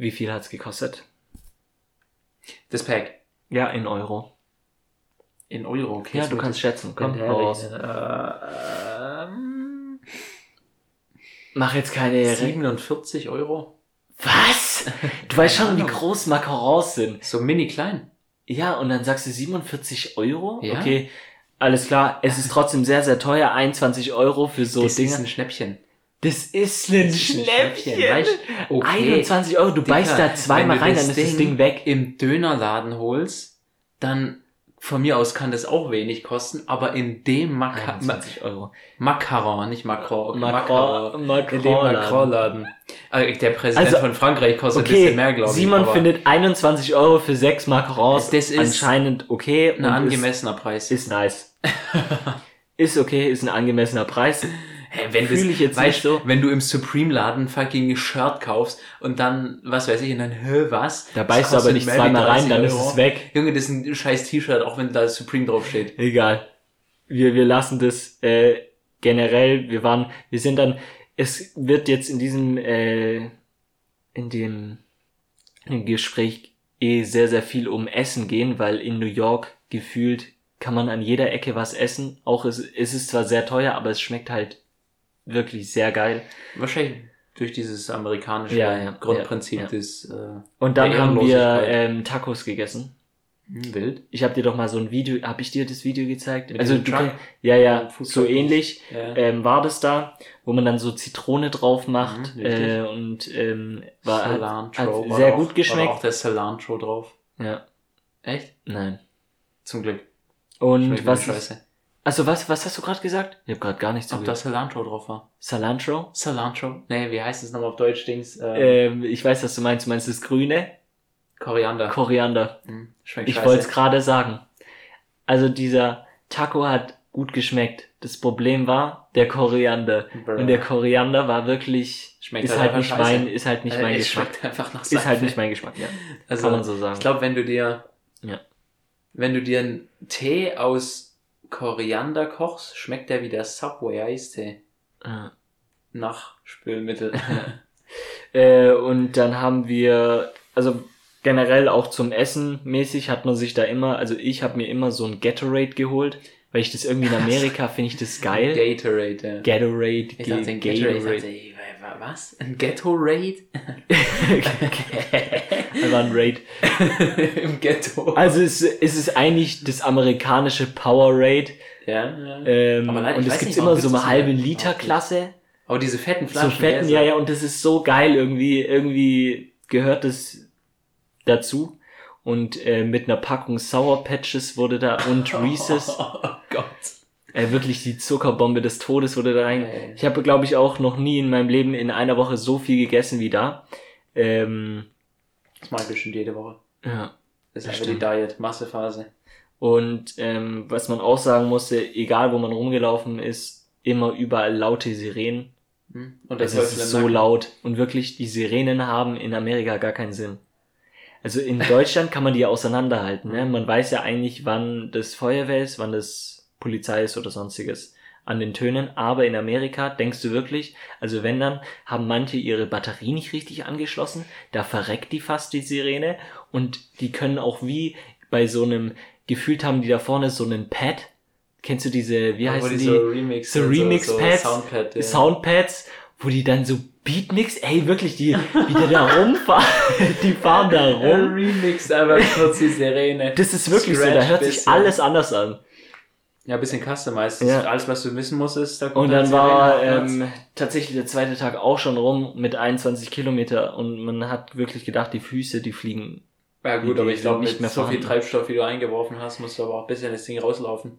Wie viel hat's gekostet? Das Pack. Ja, in Euro. In Euro, okay. Ja, du kannst schätzen. Komm, raus. Äh, ähm, Mach jetzt keine... 47 Euro. Was? Du weißt schon, wie Ahnung. groß Macarons sind. So mini klein. Ja, und dann sagst du 47 Euro? Ja. Okay, alles klar. Es ist trotzdem sehr, sehr teuer. 21 Euro für so das Dinge. ist ein Schnäppchen. Das ist ein Das ist ein Schnäppchen. weißt du? Okay. 21 Euro, du Dicker, beißt da zweimal rein, dann ist das Ding weg. Im Dönerladen holst, dann von mir aus kann das auch wenig kosten, aber in dem Maca 21 Euro. Macaron, nicht Macron, okay, Macron, In dem Macron. Macron-Laden. Also, der Präsident Also, von Frankreich kostet ein Okay, bisschen mehr, glaube ich. Simon findet 21 Euro für sechs Macarons Das ist anscheinend okay. ein angemessener Preis. Ist, ist nice. *laughs* ist okay, ist ein angemessener Preis. Hä, wenn Fühl das- ich jetzt weißt, nicht so. Wenn du im Supreme-Laden fucking Shirt kaufst und dann, was weiß ich, und dann, hä, was? Da beißt du aber nicht zweimal rein, 30 dann ist es weg. Junge, das ist ein scheiß T-Shirt, auch wenn da Supreme draufsteht. Egal. Wir, wir lassen das äh, generell. Wir waren, wir sind dann. Es wird jetzt in diesem äh, in dem, in dem Gespräch eh sehr sehr viel um Essen gehen, weil in New York gefühlt kann man an jeder Ecke was essen. Auch es, es ist zwar sehr teuer, aber es schmeckt halt wirklich sehr geil. Wahrscheinlich durch dieses amerikanische Ja, ja, Grundprinzip ja, des äh, Und dann haben wir ähm, Tacos gegessen. hm, Wild. Ich habe dir doch mal so ein Video, habe ich dir das Video gezeigt? Mit also du Truck? ja ja, so ähnlich. Ähm, war das da, wo man dann so Zitrone drauf macht Mhm, äh, und ähm, war hat, Cilantro. hat war sehr auch, gut War geschmeckt. da auch der Cilantro drauf. ja, Echt? nein. Zum Glück. Und Schmeckt was scheiße. Also was was hast du gerade gesagt? Ich habe gerade gar nichts Ob da. Cilantro drauf war. Cilantro? Cilantro? Nee, wie heißt es nochmal auf Deutsch, Dings? Ähm, Ähm, ich weiß, was du meinst. Du meinst das Grüne? Koriander. Koriander. Hm, schmeckt Ich wollte es gerade sagen. Also dieser Taco hat gut geschmeckt. Das Problem war der Koriander. Brr. Und der Koriander war wirklich Schmeckt ist halt halt einfach nicht mein ist halt nicht Äh, mein es Geschmack. schmeckt einfach nach Ist halt nicht mein Geschmack, ja. Also, Kann man so sagen. Ich glaube, wenn du dir, Ja. wenn du dir einen Tee aus Koriander kochst, schmeckt der wie der Subway Eistee Ja. nach Spülmittel. *laughs* *laughs* Äh, und dann haben wir, also generell auch zum Essen mäßig hat man sich da immer, also ich habe mir immer so ein Gatorade geholt, weil ich das irgendwie in *laughs* Amerika finde ich das geil. Gatorade. Ja. Gatorade, Ich ein Gatorade. Was? Ein Gatorade? *laughs* Einfach ein Raid. *laughs* Im Ghetto. Also es, es ist eigentlich das amerikanische Powerade. ja, ja. Ähm, Aber leider, und es gibt immer so eine halbe nicht? Liter Klasse. Aber diese fetten So Flaschen. fetten, wer ja, ja, und das ist so geil irgendwie, irgendwie gehört das dazu. Und äh, mit einer Packung Sour Patches wurde da und *laughs* Reese's, Oh Gott. Äh, wirklich die Zuckerbombe des Todes wurde da rein. Ey. Ich habe, glaube ich, auch noch nie in meinem Leben in einer Woche so viel gegessen wie da. Ähm, Das mache ich bestimmt jede Woche. Ja. Das ist Das einfach die stimmt. Diet-Massephase. Und ähm, was man auch sagen musste, egal wo man rumgelaufen ist, immer überall laute Sirenen. Hm? Und der Also ist so Nacken. laut. Und wirklich, die Sirenen haben in Amerika gar keinen Sinn. Also in Deutschland kann man die auseinanderhalten. Ne? Man weiß ja eigentlich, wann das Feuerwehr ist, wann das Polizei ist oder sonstiges an den Tönen. Aber in Amerika denkst du wirklich, also wenn dann, haben manche ihre Batterie nicht richtig angeschlossen, da verreckt die fast die Sirene und die können auch wie bei so einem, gefühlt haben die da vorne so einen Pad. Kennst du diese, wie heißen die? so Remix, so und Remix-Pads, Soundpad, ja. Soundpads, wo die dann so Beatmix, ey, wirklich, die, wie die da rumfahren, *laughs* die fahren da rum. Remix, aber kurz die Sirene. Das ist wirklich so, da Scratch hört sich bisschen. alles anders an. Ja, ein bisschen customized. Ja. Alles, was du wissen musst, ist, da kommt Und dann war ähm, tatsächlich der zweite Tag auch schon rum mit 21 Kilometer und man hat wirklich gedacht, die Füße, die fliegen. Ja gut, aber ich glaube, nicht mit mehr so viel. Treibstoff, wie du eingeworfen hast, musst du aber auch ein bisschen das Ding rauslaufen.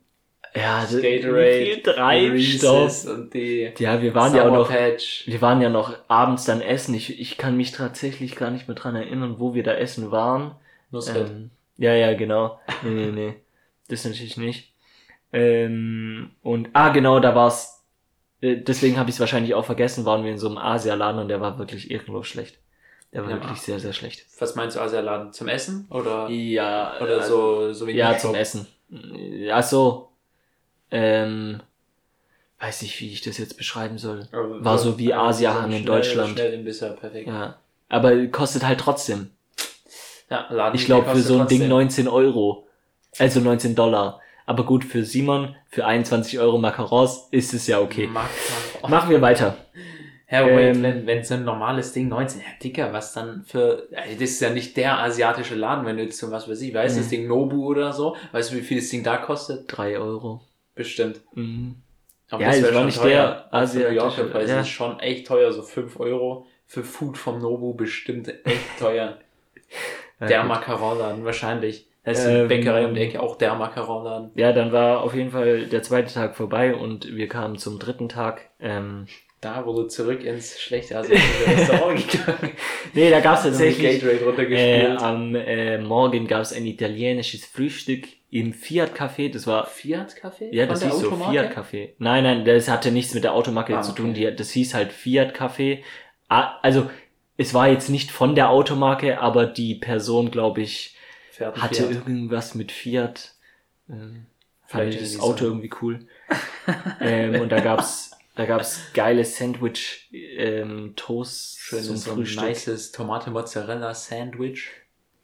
Ja, das- Gatorade, viel Treibstoff. Und die Ja, wir waren ja auch noch, Patch. wir waren ja noch abends dann essen. Ich, ich kann mich tatsächlich gar nicht mehr dran erinnern, wo wir da essen waren. Nussfett. Ähm, ja, ja, genau. Nee, nee, nee. Das natürlich nicht. Ähm, und, ah, genau, da war's. äh, Deswegen habe ich es wahrscheinlich auch vergessen, waren wir in so einem Asialaden und der war wirklich ehrenlos schlecht. Der war Ja. wirklich sehr, sehr schlecht. Was meinst du, Asialaden? Zum Essen? Oder, Ja, oder äh, so, so wie Ja, zum? Essen. Ja, so. Ähm, weiß nicht, wie ich das jetzt beschreiben soll. Aber War so wie einfach Asiahang ein in Deutschland. Schnell perfekt. Ja. Aber kostet halt trotzdem. Ja, Laden Ich glaube, für so ein Ding trotzdem. 19 Euro. Also 19 Dollar. Aber gut, für Simon, für 21 Euro Macarons ist es ja okay. Mag- Machen wir weiter. Ja, wait, Ähm, wenn, wenn so ein normales Ding 19, ja, Dicker, was dann für, ey, das ist ja nicht der asiatische Laden, wenn du jetzt so was weiß ich, weißt du, Mhm. das Ding Nobu oder so, weißt du, wie viel das Ding da kostet? 3 Euro. Bestimmt. Mhm. Aber Ja, das es war schon nicht teuer. der asiatische, Preis ja. ist schon echt teuer, so 5 Euro für Food vom Nobu bestimmt echt teuer. *laughs* Ja, der gut. Macaronladen, wahrscheinlich. Da ist Ähm, die Bäckerei um die Ecke auch der Macaronladen. Ja, dann war auf jeden Fall der zweite Tag vorbei und wir kamen zum dritten Tag. Ähm, Da wurde zurück ins schlechte asiatische Restaurant *laughs* gegangen. nee, da gab's Mit tatsächlich Äh, am äh, Morgen gab es ein italienisches Frühstück im Fiat Café. Das war Fiat Café? ja, das hieß so Automarke? Fiat Café. Nein, nein, das hatte nichts mit der Automarke Ah, zu tun. okay. Die, das hieß halt Fiat Café. Ah, also es war jetzt nicht von der Automarke, aber die Person, glaube ich, Ein hatte Fiat. irgendwas mit Fiat. Ähm, fand ich das Auto so. irgendwie cool. *laughs* ähm, und da gab's da gab's geile Sandwich ähm, Toast Schönes, zum so ein Frühstück. nices Tomate-Mozzarella-Sandwich.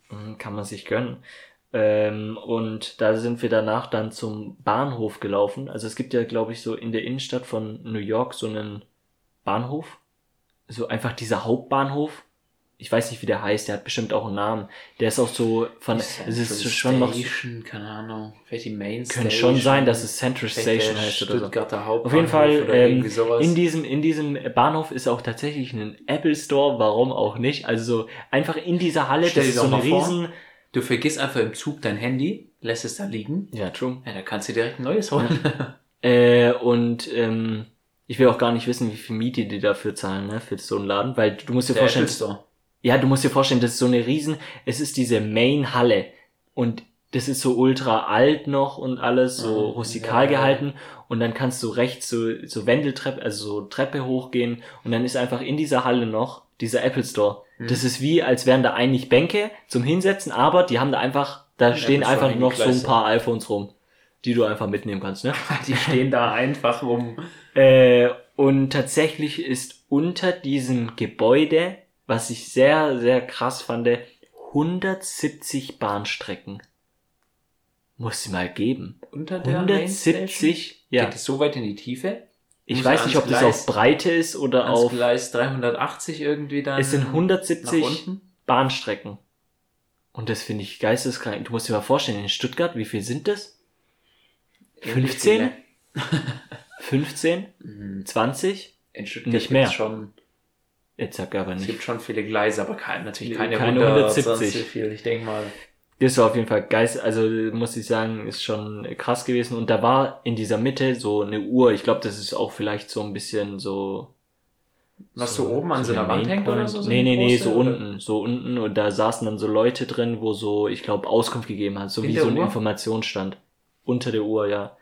Mhm, Kann man sich gönnen. Ähm, und da sind wir danach dann zum Bahnhof gelaufen. Also es gibt ja, glaube ich, so in der Innenstadt von New York so einen Bahnhof. So einfach dieser Hauptbahnhof. Ich weiß nicht, wie der heißt, der hat bestimmt auch einen Namen. Der ist auch so von, es ist schon noch, Station, keine Ahnung. Vielleicht die Main könnte Station. schon sein, dass es Central Station heißt oder so. Stuttgarter Hauptbahnhof Auf jeden Fall, oder ähm, in diesem, in diesem Bahnhof ist auch tatsächlich ein Apple Store, warum auch nicht. Also so einfach in dieser Halle, Stell das ist so eine mal vor. riesen, du vergisst einfach im Zug dein Handy, lässt es da liegen. ja, true. Ja, da kannst du direkt ein neues holen. *laughs* Äh, und ähm, ich will auch gar nicht wissen, wie viel Miete die dafür zahlen, ne, für so einen Laden, weil du musst dir Der vorstellen, Apple Store. Ja, du musst dir vorstellen, das ist so eine riesen, es ist diese Main-Halle und das ist so ultra alt noch und alles, so Mhm, rustikal ja, gehalten und dann kannst du rechts so, so Wendeltreppe, also so Treppe hochgehen und dann ist einfach in dieser Halle noch dieser Apple Store. Mhm. Das ist wie, als wären da eigentlich Bänke zum Hinsetzen, aber die haben da einfach, da Ein stehen einfach noch so ein paar iPhones rum, die du einfach mitnehmen kannst, ne? *laughs* Die stehen da einfach rum. Äh, und tatsächlich ist unter diesem Gebäude, was ich sehr, sehr krass fand, 170 Bahnstrecken. Muss sie mal geben. Unter der Main Station? 170, ja. Geht es so weit in die Tiefe? Ich muss weiß nicht, ob das Gleis- auf Breite ist oder auf. Gleis 380 irgendwie dann. Es sind nach 170 unten. Bahnstrecken. Und das finde ich geisteskrank. Du musst dir mal vorstellen, in Stuttgart, wie viel sind das? 15? 15? *laughs* Mhm. 20? In Stuttgart Nicht mehr. schon, Jetzt sag aber es nicht. gibt schon viele Gleise, aber kein, natürlich keine, Keine 100, 170. sonst so viel. Ich denke mal. Das war auf jeden Fall geist, also muss ich sagen, ist schon krass gewesen. Und da war in dieser Mitte so eine Uhr. Ich glaube, das ist auch vielleicht so ein bisschen so Was so, oben an so, einer Wand hängt oder so? so nee, nee, nee, große, so oder? unten, so unten und da saßen dann so Leute drin, wo so, ich glaube, Auskunft gegeben hat, so In wie so ein Uhr? Informationsstand. Unter der Uhr, ja.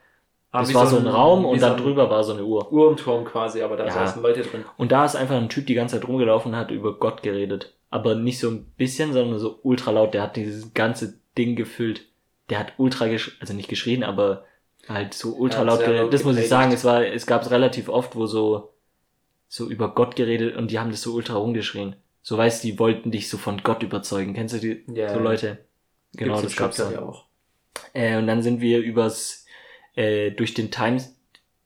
Ah, Das war so ein Raum wie und dann ein drüber war so eine Uhr. Uhrenturm quasi, aber da Ja. saßen Leute drin. Und da ist einfach ein Typ die ganze Zeit rumgelaufen und hat über Gott geredet. Aber nicht so ein bisschen, sondern so ultra laut. Der hat dieses ganze Ding gefüllt. Der hat ultra gesch also nicht geschrien, aber halt so ultra Ja, laut geredet. das muss ich sagen, es war, es gab es relativ oft, wo so, so über Gott geredet und die haben das so ultra rumgeschrien. So weißt du, die wollten dich so von Gott überzeugen. Kennst du die, Ja, so. Leute? Genau, Gibt's das gab's ja auch. Äh, und dann sind wir übers, äh, durch den Times,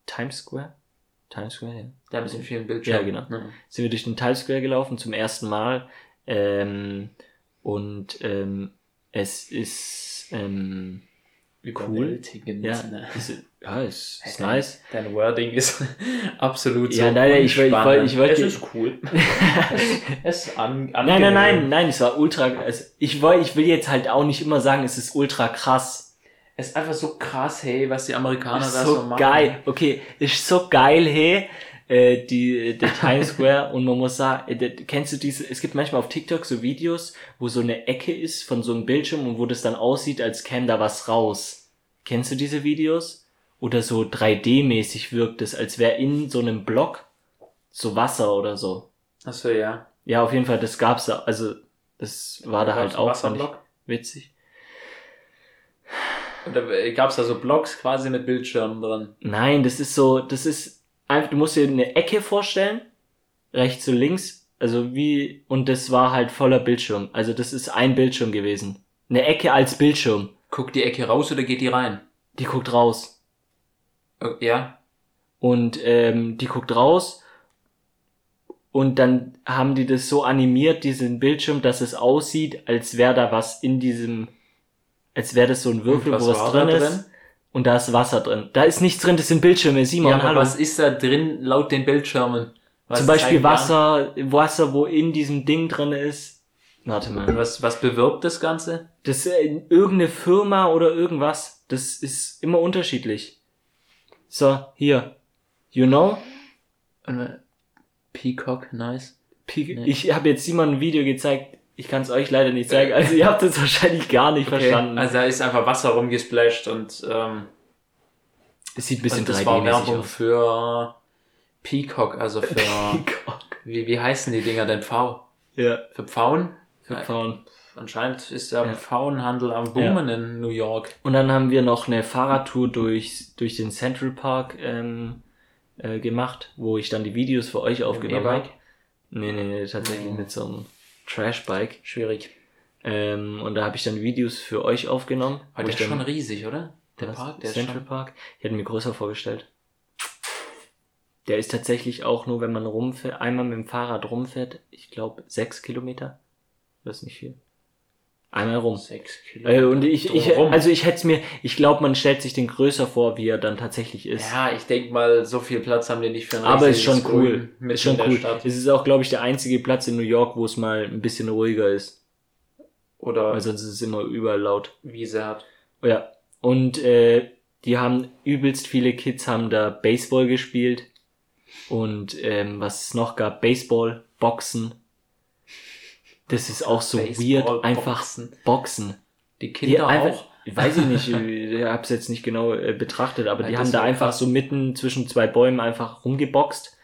Times Square? Times Square, ja. Da mit den vielen Bildschirmen. Ja, genau. Ja. sind wir durch den Times Square gelaufen zum ersten Mal. Ähm, und ähm, es ist ähm, Überwältigend. ja, ne? ist, ja, es ist Dein- nice. Dein Wording ist *laughs* absolut so Ja, nein, nein, ich ich wollte- ich wollte- Es ist cool. *laughs* es ist an, Nein, nein, nein, nein, es war ultra. Also ich wollte, ich will jetzt halt auch nicht immer sagen, es ist ultra krass. Es ist einfach so krass, hey, was die Amerikaner Ist da so so machen. geil. Okay, ist so geil, hey. Äh, die, der Times Square und man muss sagen, äh, kennst du diese, es gibt manchmal auf TikTok so Videos, wo so eine Ecke ist von so einem Bildschirm und wo das dann aussieht, als käme da was raus. Kennst du diese Videos? Oder so 3D-mäßig wirkt es, als wäre in so einem Block so Wasser oder so. Achso, ja. Ja, auf jeden Fall, das gab's da, also das war da halt auch, fand ich witzig. Oder gab es da so Blocks quasi mit Bildschirmen drin? Nein, das ist so, das ist einfach, du musst dir eine Ecke vorstellen, rechts und links, also wie, und das war halt voller Bildschirm. Also das ist ein Bildschirm gewesen. Eine Ecke als Bildschirm. Guckt die Ecke raus oder geht die rein? Die guckt raus. Oh, Ja. Und ähm, die guckt raus und dann haben die das so animiert, diesen Bildschirm, dass es aussieht, als wäre da was in diesem, als wäre das so ein Würfel, wo was drin ist. drin? Und da ist Wasser drin. Da ist nichts drin, das sind Bildschirme. Simon, Ja, aber hallo. was ist da drin laut den Bildschirmen? Was Zum Beispiel die an? Wasser, Wasser, wo in diesem Ding drin ist. Warte mal. was, was bewirbt das Ganze? Das ist äh, irgendeine Firma oder irgendwas. Das ist immer unterschiedlich. So, hier. You know? Peacock, nice. P Nee. Ich habe jetzt Simon ein Video gezeigt. Ich kann es euch leider nicht zeigen. Also ihr habt es wahrscheinlich gar nicht verstanden. Also da ist einfach Wasser rumgesplasht und, ähm, es sieht ein bisschen und das war 3D-mäßig Werbung aus. für Peacock, also für, *laughs* wie, wie heißen die Dinger denn? Pfau? ja, Für Pfauen? für Frauen. Anscheinend ist der Ja. Pfauenhandel am Boomen in New York. Und dann haben wir noch eine Fahrradtour durch, durch den Central Park ähm, äh, gemacht, wo ich dann die Videos für euch aufgenommen E-Bike? habe. Nee, nee, nee, tatsächlich Mhm. mit so einem Trashbike. Schwierig. Ähm, und da habe ich dann Videos für euch aufgenommen. Aber der ist schon riesig, oder? Der? Park, der Central. Park. Ich hätte mir größer vorgestellt. Der ist tatsächlich auch nur, wenn man rumfährt, einmal mit dem Fahrrad rumfährt, ich glaube sechs Kilometer. Das ist nicht viel. Einmal rum. Sechs Äh, und ich, ich, also ich hätte es mir, ich glaube, man stellt sich den größer vor, wie er dann tatsächlich ist. Ja, ich denk mal, so viel Platz haben die nicht für ein Aber ist schon cool. Ist schon cool. Stadt. Es ist auch, glaube ich, der einzige Platz in New York, wo es mal ein bisschen ruhiger ist. Oder Weil sonst ist es immer überall laut. Wiese hat. Oh ja. Und äh, die haben übelst viele Kids haben da Baseball gespielt. Und ähm, was es noch gab, Baseball, Boxen. Das ist auch so weird. Einfach Boxen. Die Die Kinder einfach, auch. *laughs* Weiß ich nicht, ich hab's jetzt nicht genau äh, betrachtet, aber Ja, die haben da einfach krass. so mitten zwischen zwei Bäumen einfach rumgeboxt.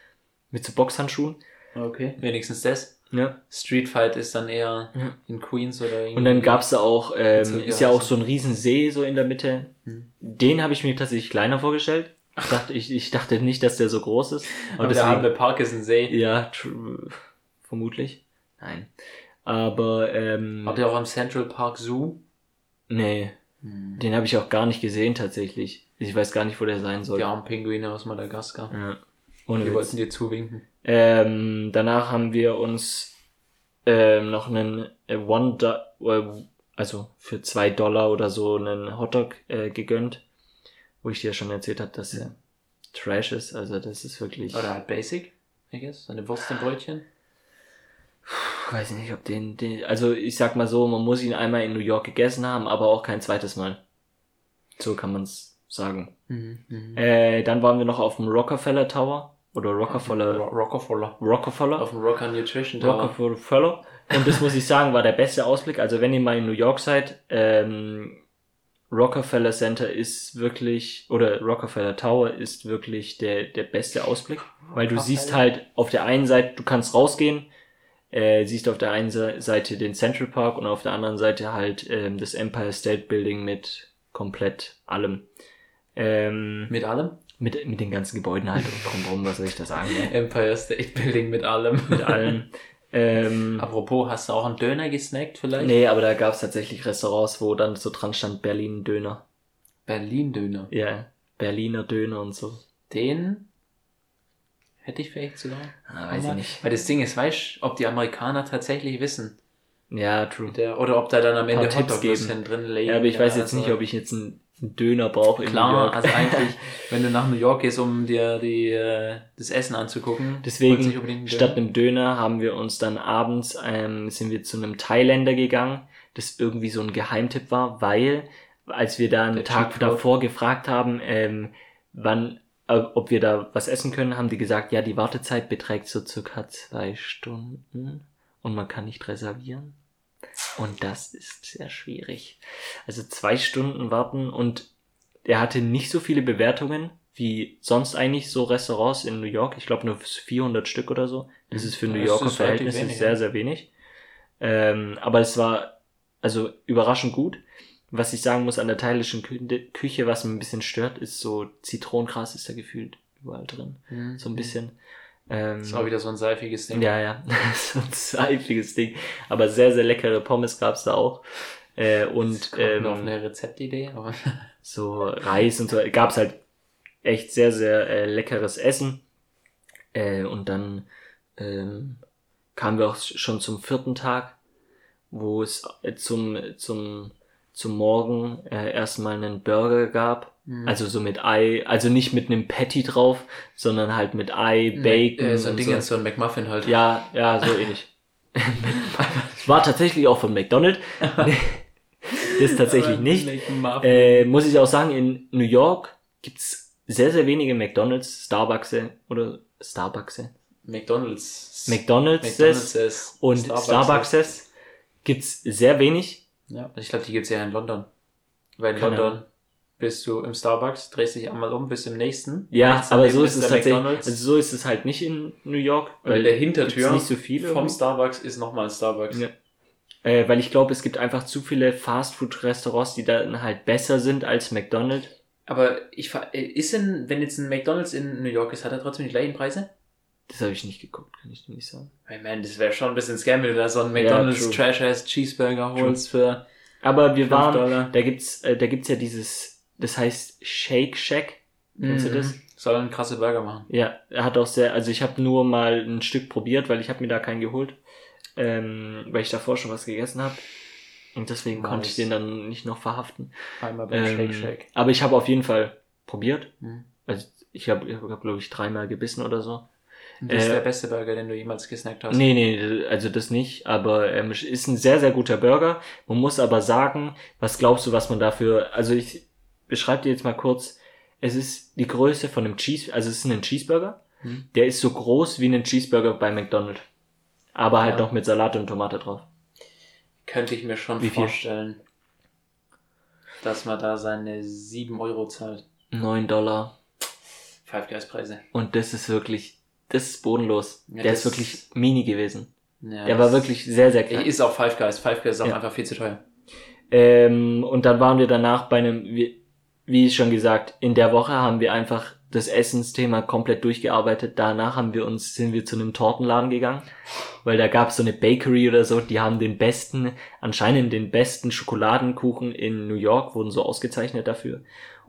Mit so Boxhandschuhen. Okay. Wenigstens das. Ja. Street Fight ist dann eher Ja. in Queens oder irgendwie. Und dann gab's da auch, ähm, ist ja, auch so ein Riesensee so in der Mitte. Hm. Den habe ich mir tatsächlich kleiner vorgestellt. Ich dachte, ich, ich dachte nicht, dass der so groß ist. Aber Aber der deswegen, Hable Park ist ein See. ja, vermutlich. Nein. Aber, ähm, Wart ihr auch am Central Park Zoo? nee, Hm. den habe ich auch gar nicht gesehen tatsächlich. Ich weiß gar nicht, wo der sein soll. Die armen Pinguine aus Madagaskar. Ja. Ohne Die Witz. wollten dir zuwinken. Ähm, danach haben wir uns ähm, noch einen äh, One Do äh, also für zwei Dollar oder so einen Hotdog äh, gegönnt, wo ich dir schon erzählt habe, dass er Trash ist. Also das ist wirklich. Oder halt Basic, I guess. Eine Wurst im Brötchen. Ich weiß nicht, ob den, den. Also ich sag mal so, man muss ihn einmal in New York gegessen haben, aber auch kein zweites Mal. So kann man's sagen. Mhm. Mhm. Äh, dann waren wir noch auf dem Rockefeller Tower. oder Rockefeller, Ro- Rockefeller. Rockefeller, Auf dem Rocker Nutrition Tower. Rockefeller. Und das muss ich sagen, war der beste Ausblick. Also wenn ihr mal in New York seid, ähm, Rockefeller Center ist wirklich, oder Rockefeller Tower ist wirklich der, der beste Ausblick. Weil du siehst halt auf der einen Seite, du kannst rausgehen, äh, siehst auf der einen Se- Seite den Central Park und auf der anderen Seite halt ähm, das Empire State Building mit komplett allem. Ähm, Mit allem? mit, mit den ganzen Gebäuden halt und drumherum, was soll ich da sagen? Empire State Building mit allem. Mit allem. Ähm, Apropos, hast du auch einen Döner gesnackt vielleicht? Nee, aber da gab es tatsächlich Restaurants, wo dann so dran stand Berlin Döner. Berlin Döner. Ja, Berliner Döner und so. Den hätte ich vielleicht sogar. Ah, weiß ich nicht. Weil das Ding ist, weißt du, ob die Amerikaner tatsächlich wissen. Ja, true. Der, oder ob da dann am Ende Tipps Hotdog-Würstchen drin liegen. Ja, aber ich weiß jetzt also- nicht, ob ich jetzt einen, einen Döner brauche in New Klar, York. also eigentlich, *laughs* wenn du nach New York gehst, um dir die, äh, das Essen anzugucken, Deswegen, statt einem Döner haben wir uns dann abends, ähm, sind wir zu einem Thailänder gegangen, das irgendwie so ein Geheimtipp war, weil, als wir da einen Der Tag davor gefragt haben, ähm, wann, ob wir da was essen können, haben die gesagt, ja, die Wartezeit beträgt so circa zwei Stunden und man kann nicht reservieren. Und das ist sehr schwierig. Also zwei Stunden warten und er hatte nicht so viele Bewertungen wie sonst eigentlich so Restaurants in New York. Ich glaube nur 400 Stück oder so. Das ist für New Yorker Verhältnisse sehr, sehr wenig. Ähm, aber es war also überraschend gut. Was ich sagen muss an der thailändischen Kü Küche, was mir ein bisschen stört, ist so Zitronengras ist da gefühlt überall drin. Mhm. So ein bisschen. Ähm, Das ist auch wieder so ein seifiges Ding. ja, ja, *laughs* so ein seifiges Ding. Aber sehr, sehr leckere Pommes gab's da auch. Äh, und mir auf ähm, eine Rezeptidee, aber *laughs* so Reis und so. Gab's halt echt sehr, sehr äh, leckeres Essen. Äh, und dann ähm, kamen wir auch schon zum vierten Tag, wo es äh, zum, zum, zum Morgen äh, erstmal einen Burger gab. Mhm. Also so mit Ei, also nicht mit einem Patty drauf, sondern halt mit Ei, Bacon. äh, so ein Ding, so. ist so ein McMuffin halt. Ja, ja, so ähnlich. Es *laughs* war tatsächlich auch von McDonald's. *laughs* das tatsächlich nicht. Äh, muss ich auch sagen, in New York gibt's sehr, sehr wenige McDonalds, Starbucks oder Starbucks. McDonalds. McDonalds, McDonalds ist und Starbucks Starbucks, ist- gibt's sehr wenig. Ja, ich glaube, die gibt's ja in London. Weil in Keine London bist du im Starbucks, drehst dich einmal um, bis im nächsten. Ja, aber so ist es tatsächlich. McDonald's. Also so ist es halt nicht in New York. in der Hintertür nicht so viele. vom irgendwie. Starbucks ist nochmal ein Starbucks. Ja. Äh, weil ich glaube, es gibt einfach zu viele Fastfood-Restaurants, die dann halt besser sind als McDonald's. Aber ich äh, ist denn, wenn jetzt ein McDonalds in New York ist, hat er trotzdem die gleichen Preise? Das habe ich nicht geguckt, kann ich dir nicht sagen. Hey man, das wäre schon ein bisschen Scam, wenn du da so einen Ja, McDonalds true. Trash-Ass Cheeseburger holst für Aber wir 5 waren, Dollar. da gibt's, äh, da gibt's ja dieses, das heißt Shake Shack. Kennst du das? Mhm. Soll einen krasse Burger machen. Ja, er hat auch sehr, also ich habe nur mal ein Stück probiert, weil ich habe mir da keinen geholt, ähm, weil ich davor schon was gegessen habe. Und deswegen Nice. konnte ich den dann nicht noch verhaften. Einmal beim Ähm, Shake Shake. Aber ich habe auf jeden Fall probiert. Mhm. Also ich habe, ich hab, glaube ich, dreimal gebissen oder so. Und das ist äh, der beste Burger, den du jemals gesnackt hast. Nee, nee, also das nicht, aber ähm, es ist ein sehr, sehr guter Burger. Man muss aber sagen, was glaubst du, was man dafür, also ich beschreibe dir jetzt mal kurz, es ist die Größe von einem Cheese, also es ist ein Cheeseburger, Hm. der ist so groß wie ein Cheeseburger bei McDonald's. Aber halt Ja. noch mit Salat und Tomate drauf. Könnte ich mir schon Wie viel? vorstellen, dass man da seine 7 Euro zahlt. 9 Dollar. Five Guys Preise. Und das ist wirklich, das ist bodenlos. Ja, der ist wirklich mini gewesen. Ja, Der war wirklich sehr, sehr klein. Ist auch Five Guys. Five Guys ist auch Ja. einfach viel zu teuer. Ähm, und dann waren wir danach bei einem, wie, wie schon gesagt, in der Woche haben wir einfach das Essensthema komplett durchgearbeitet. Danach haben wir uns, sind wir zu einem Tortenladen gegangen, weil da gab es so eine Bakery oder so, die haben den besten, anscheinend den besten Schokoladenkuchen in New York, wurden so ausgezeichnet dafür.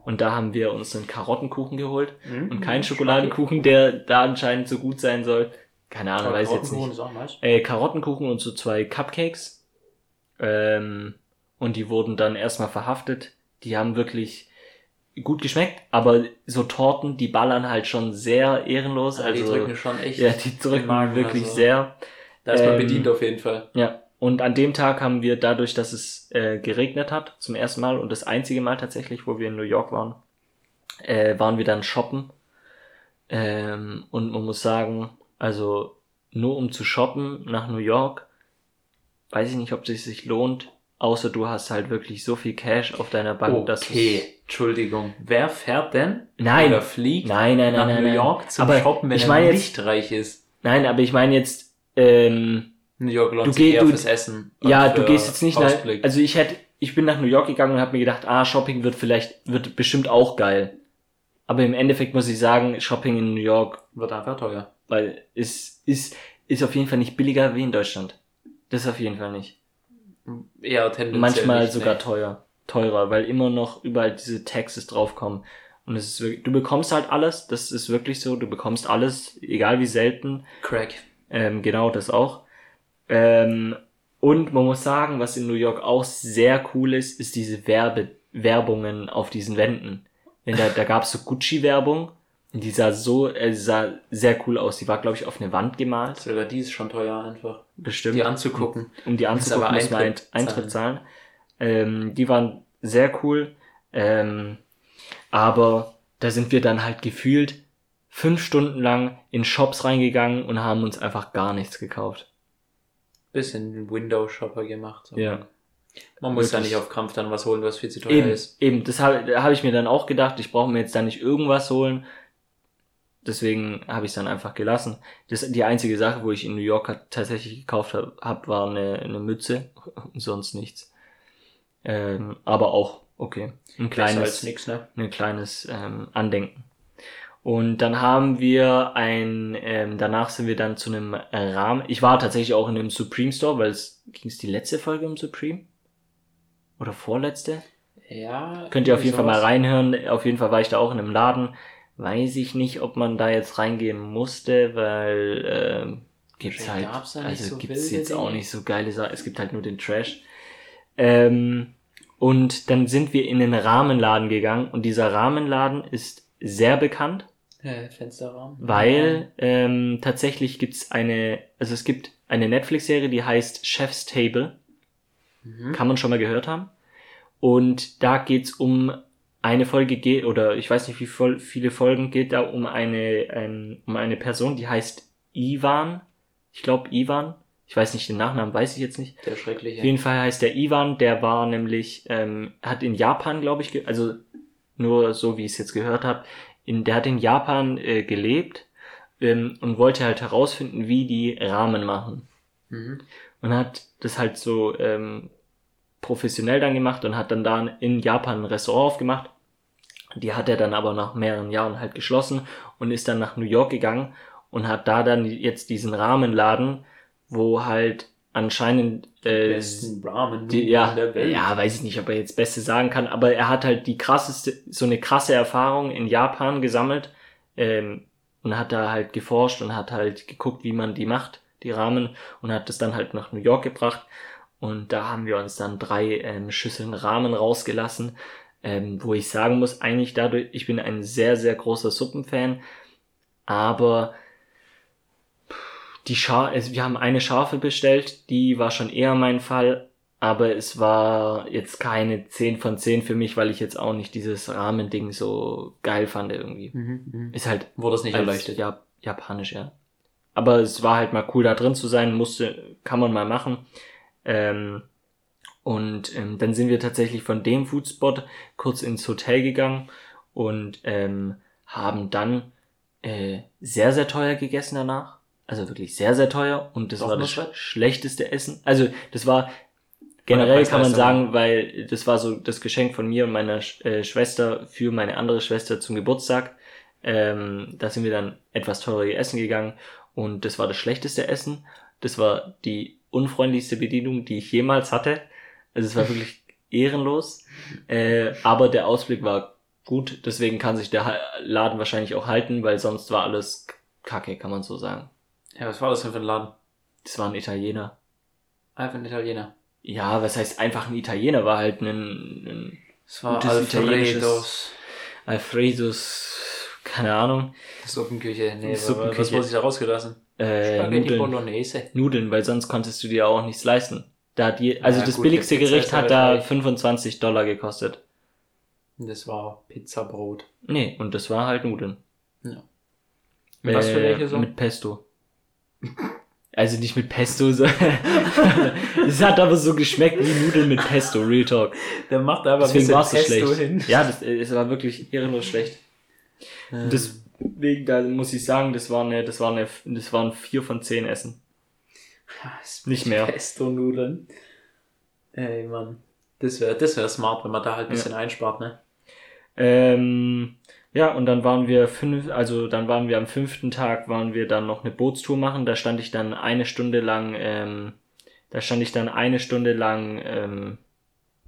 Und da haben wir uns einen Karottenkuchen geholt und keinen Schokoladenkuchen, der da anscheinend so gut sein soll. Keine Ahnung, weiß ich jetzt nicht. Ist auch nice. Äh, Karottenkuchen und so zwei Cupcakes. Ähm, und die wurden dann erstmal verhaftet. Die haben wirklich gut geschmeckt, aber so Torten, die ballern halt schon sehr ehrenlos. Also, die also drücken schon echt. ja, die drücken Magen, wirklich also. sehr. Da ist man ähm, bedient auf jeden Fall. Ja. Und an dem Tag haben wir dadurch, dass es äh, geregnet hat, zum ersten Mal und das einzige Mal tatsächlich, wo wir in New York waren, äh, waren wir dann shoppen. Ähm, und man muss sagen, also nur um zu shoppen nach New York, weiß ich nicht, ob es sich lohnt, außer du hast halt wirklich so viel Cash auf deiner Bank, dass du's- Okay, Entschuldigung. Wer fährt denn Nein. oder fliegt Nein, nein, nein, nach nein, New nein. York zum Aber Shoppen, wenn ich er meine jetzt- nicht reich ist? Nein, aber ich meine jetzt, ähm, New York lohnt Du sich geh- eher du- fürs Essen. ja, du gehst jetzt nicht nach, also ich hätte, ich bin nach New York gegangen und habe mir gedacht, ah, Shopping wird vielleicht, wird bestimmt auch geil. Aber im Endeffekt muss ich sagen, Shopping in New York, Wird einfach teuer. weil es ist, ist auf jeden Fall nicht billiger wie in Deutschland. Das auf jeden Fall nicht. Eher tendenziell Manchmal nicht, sogar nee. teuer, teurer, weil immer noch überall diese Taxes draufkommen. Und es ist wirklich, du bekommst halt alles, das ist wirklich so, du bekommst alles, egal wie selten. Crack. Ähm, genau, das auch. Ähm, und man muss sagen, was in New York auch sehr cool ist, ist diese Werbe Werbungen auf diesen Wänden. Denn da, da gab es so Gucci-Werbung. und Die sah so, äh, sah sehr cool aus. Die war, glaube ich, auf eine Wand gemalt. Sogar die ist schon teuer einfach. Bestimmt. Die anzugucken. um die Muss anzugucken, muss man Eintritt Eintritt, Eintritt zahlen. Ähm, die waren sehr cool. Ähm, aber da sind wir dann halt gefühlt fünf Stunden lang in Shops reingegangen und haben uns einfach gar nichts gekauft. Bisschen Window-Shopper gemacht. Ja. Man muss da nicht auf Krampf dann was holen, was viel zu teuer Eben, ist. eben, das habe hab ich mir dann auch gedacht, ich brauche mir jetzt da nicht irgendwas holen. Deswegen habe ich es dann einfach gelassen. Das, die einzige Sache, wo ich in New York tatsächlich gekauft habe, hab, war eine, eine Mütze, *laughs* sonst nichts. Ähm, aber auch okay, ein kleines, nix, ne? ein kleines ähm, Andenken. Und dann haben wir ein, ähm, danach sind wir dann zu einem Rahmen. Ich war tatsächlich auch in einem Supreme Store, weil es ging es die letzte Folge im Supreme oder vorletzte. Ja. Könnt ihr auf jeden Fall mal reinhören. Auf jeden Fall war ich da auch in einem Laden. Weiß ich nicht, ob man da jetzt reingehen musste, weil ähm, gibt's halt, also so gibt's jetzt auch Dinge. nicht so geile Sachen. Es gibt halt nur den Trash. Ähm, und dann sind wir in den Rahmenladen gegangen und dieser Rahmenladen ist sehr bekannt, Äh, Fensterrahmen. weil ähm, tatsächlich gibt's eine, also es gibt eine Netflix-Serie, die heißt Chef's Table. Mhm. Kann man schon mal gehört haben. Und da geht's um eine Folge geht, oder ich weiß nicht, wie voll, viele Folgen geht da um eine, ähm, um eine Person, die heißt Ivan. Ich glaube Ivan. Ich weiß nicht, den Nachnamen weiß ich jetzt nicht. Der schreckliche. Auf jeden Fall heißt der Ivan, der war nämlich, ähm, hat in Japan, glaube ich, also nur so wie ich es jetzt gehört habe, in, der hat in Japan äh, gelebt ähm, und wollte halt herausfinden, wie die Rahmen machen Mhm. und hat das halt so ähm, professionell dann gemacht und hat dann da in Japan ein Restaurant aufgemacht. Die hat er dann aber nach mehreren Jahren halt geschlossen und ist dann nach New York gegangen und hat da dann jetzt diesen Rahmenladen, wo halt anscheinend äh, Besten Ramen die, ja, der Welt. ja, weiß ich nicht, ob er jetzt Beste sagen kann, aber er hat halt die krasseste, so eine krasse Erfahrung in Japan gesammelt ähm, und hat da halt geforscht und hat halt geguckt, wie man die macht, die Rahmen, und hat das dann halt nach New York gebracht. Und da haben wir uns dann drei ähm, Schüsseln Rahmen rausgelassen, ähm, wo ich sagen muss, eigentlich dadurch, ich bin ein sehr, sehr großer Suppenfan, aber die Schar es, wir haben eine Schafe bestellt, die war schon eher mein Fall, aber es war jetzt keine 10 von 10 für mich, weil ich jetzt auch nicht dieses Rahmending so geil fand irgendwie. Mhm, mhm. Ist halt Wurde es nicht erleuchtet. Ja, japanisch, ja. Aber es war halt mal cool da drin zu sein, musste, kann man mal machen. Ähm, und ähm, dann sind wir tatsächlich von dem Foodspot kurz ins Hotel gegangen und ähm, haben dann äh, sehr, sehr teuer gegessen danach. Also wirklich sehr, sehr teuer. Und das Doch war das was? schlechteste Essen. Also das war generell kann man sagen, weil das war so das Geschenk von mir und meiner Sch- äh, Schwester für meine andere Schwester zum Geburtstag. Ähm, da sind wir dann etwas teurer essen gegangen und das war das schlechteste Essen. Das war die unfreundlichste Bedienung, die ich jemals hatte. Also es war *laughs* wirklich ehrenlos. Äh, aber der Ausblick war gut, deswegen kann sich der Laden wahrscheinlich auch halten, weil sonst war alles kacke, kann man so sagen. Ja, was war das denn für ein Laden? Das war ein Italiener. Einfach ein Italiener. Ja, was heißt einfach ein Italiener? War halt ein, ein Es war Alfredos. Alfredos, keine Ahnung, Suppenküche. Nee, Suppenküche. was wurde sich da rausgelassen? äh, Spaghetti Nudeln, Bolognese. Nudeln, weil sonst konntest du dir auch nichts leisten. Da hat die, also Ja, das gut, billigste Gericht hat da reich. 25 Dollar gekostet. Das war Pizzabrot. Nee, und das war halt Nudeln. Ja. Was für Äh, welche so? Mit Pesto. Also nicht mit Pesto, *laughs* es hat aber so geschmeckt wie Nudeln mit Pesto, Real Talk. Der macht aber Deswegen es so Pesto schlecht. hin. Ja, das, es war wirklich ehrenlos schlecht. Und deswegen, da muss ich sagen, das war eine, das war eine, das waren vier von zehn Essen. Nicht mehr. Pesto-Nudeln. Ey, Mann. Das wäre das wär smart, wenn man da halt ein bisschen einspart, ne? Ähm, ja, und dann waren wir fünf, also dann waren wir am fünften Tag, waren wir dann noch eine Bootstour machen. Da stand ich dann eine Stunde lang, ähm, da stand ich dann eine Stunde lang ähm,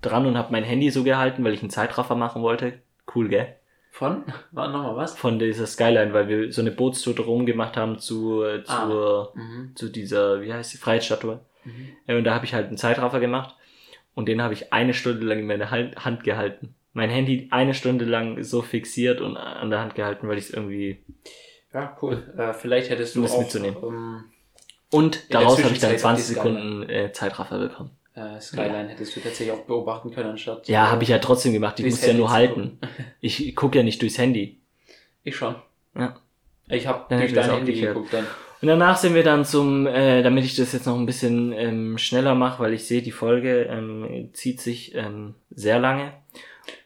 dran und habe mein Handy so gehalten, weil ich einen Zeitraffer machen wollte. Cool, gell? Von? War nochmal was? Von dieser Skyline, weil wir so eine Bootstour drum gemacht haben zu, äh, Ah. zur, Mhm. zu dieser, wie heißt die, Freiheitsstatue. Mhm. Äh, Und da habe ich halt einen Zeitraffer gemacht und den habe ich eine Stunde lang in meiner Hand Hand gehalten. Mein Handy eine Stunde lang so fixiert und an der Hand gehalten, weil ich es irgendwie. Ja, cool. Äh, vielleicht hättest du Um es mitzunehmen. Ähm, Und daraus habe ich dann Zwischenzeit 20 die Skyline. Sekunden äh, Zeitraffer bekommen. äh, Skyline hättest du tatsächlich auch beobachten können, anstatt. Ja, habe ich ja trotzdem gemacht. Ich muss ja nur halten. *laughs* Ich gucke ja nicht durchs Handy. Ich schon. Ja. Ich habe durch dein Handy geklärt. geguckt dann. Und danach sind wir dann zum, äh, damit ich das jetzt noch ein bisschen ähm, schneller mache, weil ich sehe, die Folge ähm, zieht sich ähm, sehr lange.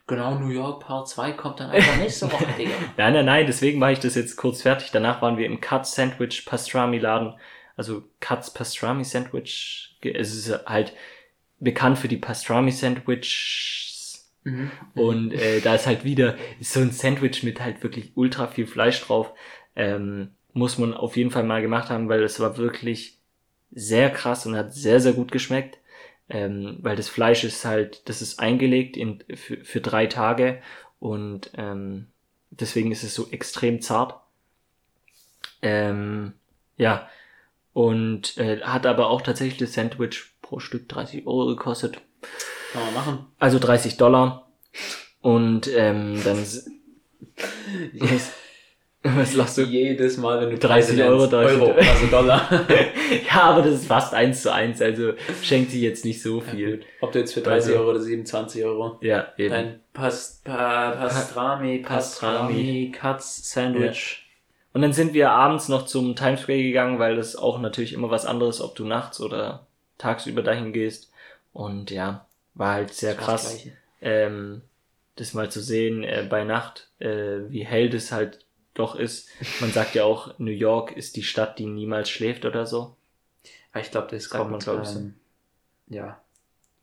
Genau, New York Part 2 kommt dann einfach nächste Woche, *laughs* Digga. Nein, nein, nein, deswegen mache ich das jetzt kurz fertig. Danach waren wir im Katz Sandwich Pastrami Laden. Also Katz Pastrami Sandwich. Es ist halt bekannt für die Pastrami Sandwiches. Mhm. Und äh, da ist halt wieder so ein Sandwich mit halt wirklich ultra viel Fleisch drauf. Ähm, muss man auf jeden Fall mal gemacht haben, weil es war wirklich sehr krass und hat sehr, sehr gut geschmeckt. Ähm, weil das Fleisch ist halt, das ist eingelegt in, für, für drei Tage und ähm, deswegen ist es so extrem zart. Ähm, ja, und äh, hat aber auch tatsächlich das Sandwich pro Stück 30 Euro gekostet. Kann man machen. Also 30 Dollar. Und ähm, dann. s- *laughs* *laughs* Was, lachst du? Jedes Mal, wenn du 30 Preise Euro, nennst. 30 Euro, also Dollar. *laughs* Ja, aber das ist fast eins zu eins, also schenkt sie jetzt nicht so viel. Gut. Ob du jetzt für 30 Also- Euro oder 27 Euro. Ja, eben. Dein Past, pa, Pastrami, Pastrami, Katz, Sandwich. Und dann sind wir abends noch zum Times Square gegangen, weil das auch natürlich immer was anderes, ob du nachts oder tagsüber dahin gehst. Und ja, war halt sehr Das das krass. Gleiche. ähm, das mal zu sehen äh, bei Nacht, äh, wie hell das halt doch ist. Man sagt ja auch, New York ist die Stadt, die niemals schläft oder so. Ja, Ich glaube, das kommt, man, glaub ich, so. ähm, ja,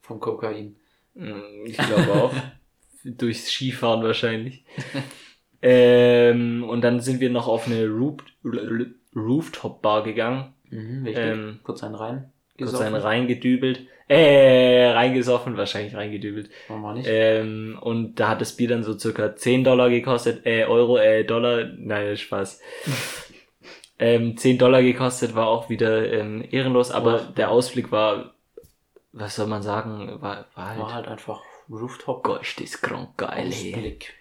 vom Kokain. Mm, Ich glaube auch. *laughs* Durchs Skifahren wahrscheinlich. *laughs* ähm, und dann sind wir noch auf eine Roof Rooftop-Bar gegangen. Mhm. Ähm, kurz einen rein. Kurz gesoffen. einen reingedübelt. Äh, reingesoffen, wahrscheinlich reingedübelt. Warum auch nicht? Ähm, und da hat das Bier dann so circa 10 Dollar gekostet, äh, Euro, äh, Dollar, nein, Spaß. *laughs* ähm, 10 Dollar gekostet, war auch wieder ähm, ehrenlos, aber Boah. der Ausblick war, was soll man sagen, war, war halt, War halt einfach Rooftop. Gosh, das krank geil. Ausblick.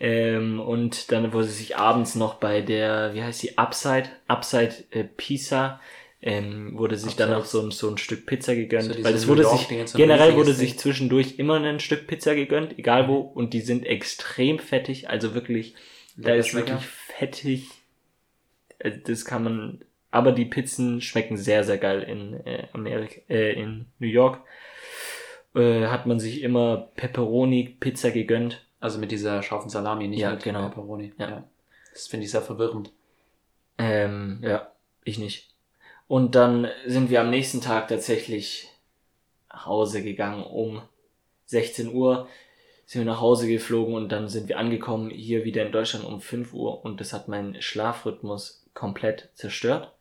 Ähm, und dann wurde sich abends noch bei der, wie heißt die, Upside, Upside äh, Pizza, ähm, wurde sich dann Upside. auch so ein, so ein Stück Pizza gegönnt. So weil es wurde sich, generell wurde sich zwischendurch immer ein Stück Pizza gegönnt, egal wo, und die sind extrem fettig, also wirklich, da Lecker ist wirklich fettig, also das kann man, aber die Pizzen schmecken sehr, sehr geil in äh, Amerika, äh, in New York. Äh, hat man sich immer Pepperoni-Pizza gegönnt. Also mit dieser scharfen Salami, nicht Ja, mit genau. Pepperoni. Ja. Das finde ich sehr verwirrend. Ähm, ja, ich nicht. Und dann sind wir am nächsten Tag tatsächlich nach Hause gegangen um 16 Uhr. Sind wir nach Hause geflogen und dann sind wir angekommen hier wieder in Deutschland um 5 Uhr und das hat meinen Schlafrhythmus komplett zerstört,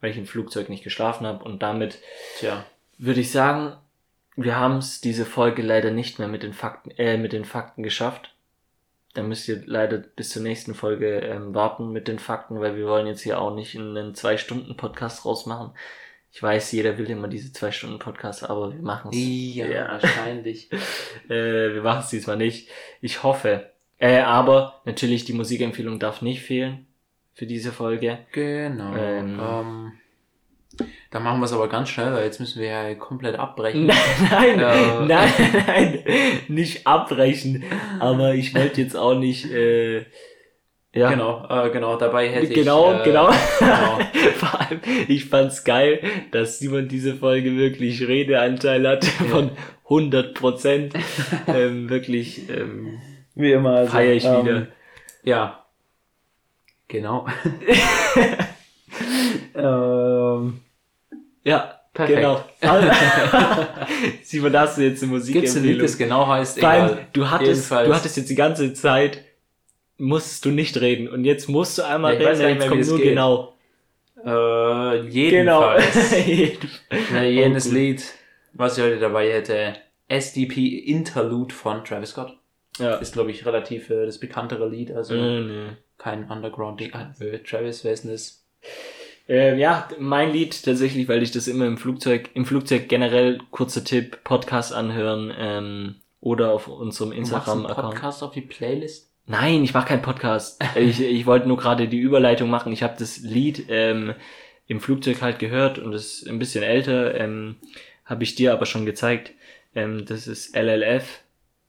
weil ich im Flugzeug nicht geschlafen habe und damit Tja, würde ich sagen, wir haben es diese Folge leider nicht mehr mit den Fakten, äh, mit den Fakten geschafft. Da müsst ihr leider bis zur nächsten Folge ähm, warten mit den Fakten, weil wir wollen jetzt hier auch nicht einen zwei Stunden Podcast rausmachen. Ich weiß, jeder will immer diese zwei Stunden Podcast, aber wir machen es. ja, Ja. wahrscheinlich. *laughs* Äh, wir machen es diesmal nicht. Ich hoffe. Äh, aber natürlich die Musikempfehlung darf nicht fehlen für diese Folge. Genau. Ähm. Ähm, dann machen wir es aber ganz schnell, weil jetzt müssen wir ja komplett abbrechen. *laughs* Nein, nein, Ja. nein, nein, nicht abbrechen. Aber ich wollte jetzt auch nicht, äh, Ja. Genau, äh, genau, dabei hätte Genau, ich... Äh, genau. genau. *laughs* Vor allem, ich fand's geil, dass Simon diese Folge wirklich Redeanteil hat von 100 Prozent. ähm, wirklich, ähm, Wie immer. Also, feier ich wieder. Ja. Genau. *laughs* ähm, Ja, Perfekt. genau. *laughs* Simon, da hast du jetzt eine Musik Gibt's ein Lied, das genau heißt? Vor allem, Egal. du hattest, Jedenfalls. du hattest jetzt die ganze Zeit, musstest du nicht reden. Und jetzt musst du einmal Ja, reden, jetzt kommt nur geht. genau. Äh, Genau. jedenfalls. *laughs* Na, jenes Oh. Lied, was ich heute dabei hätte, SDP Interlude von Travis Scott. ja. Ist, glaube ich, relativ äh, das bekanntere Lied, also Äh, nee. kein Underground-Ding. Äh, Travis, wer ist denn das? Ähm, ja, mein Lied tatsächlich, weil ich das immer im Flugzeug, im Flugzeug generell, kurzer Tipp, Podcast anhören ähm, oder auf unserem Instagram-Account. Podcast auf die Playlist? Nein, ich mache keinen Podcast. *laughs* ich, ich wollte nur gerade die Überleitung machen. Ich habe das Lied ähm, im Flugzeug halt gehört und es ist ein bisschen älter. Ähm, habe ich dir aber schon gezeigt. Ähm, das ist LLF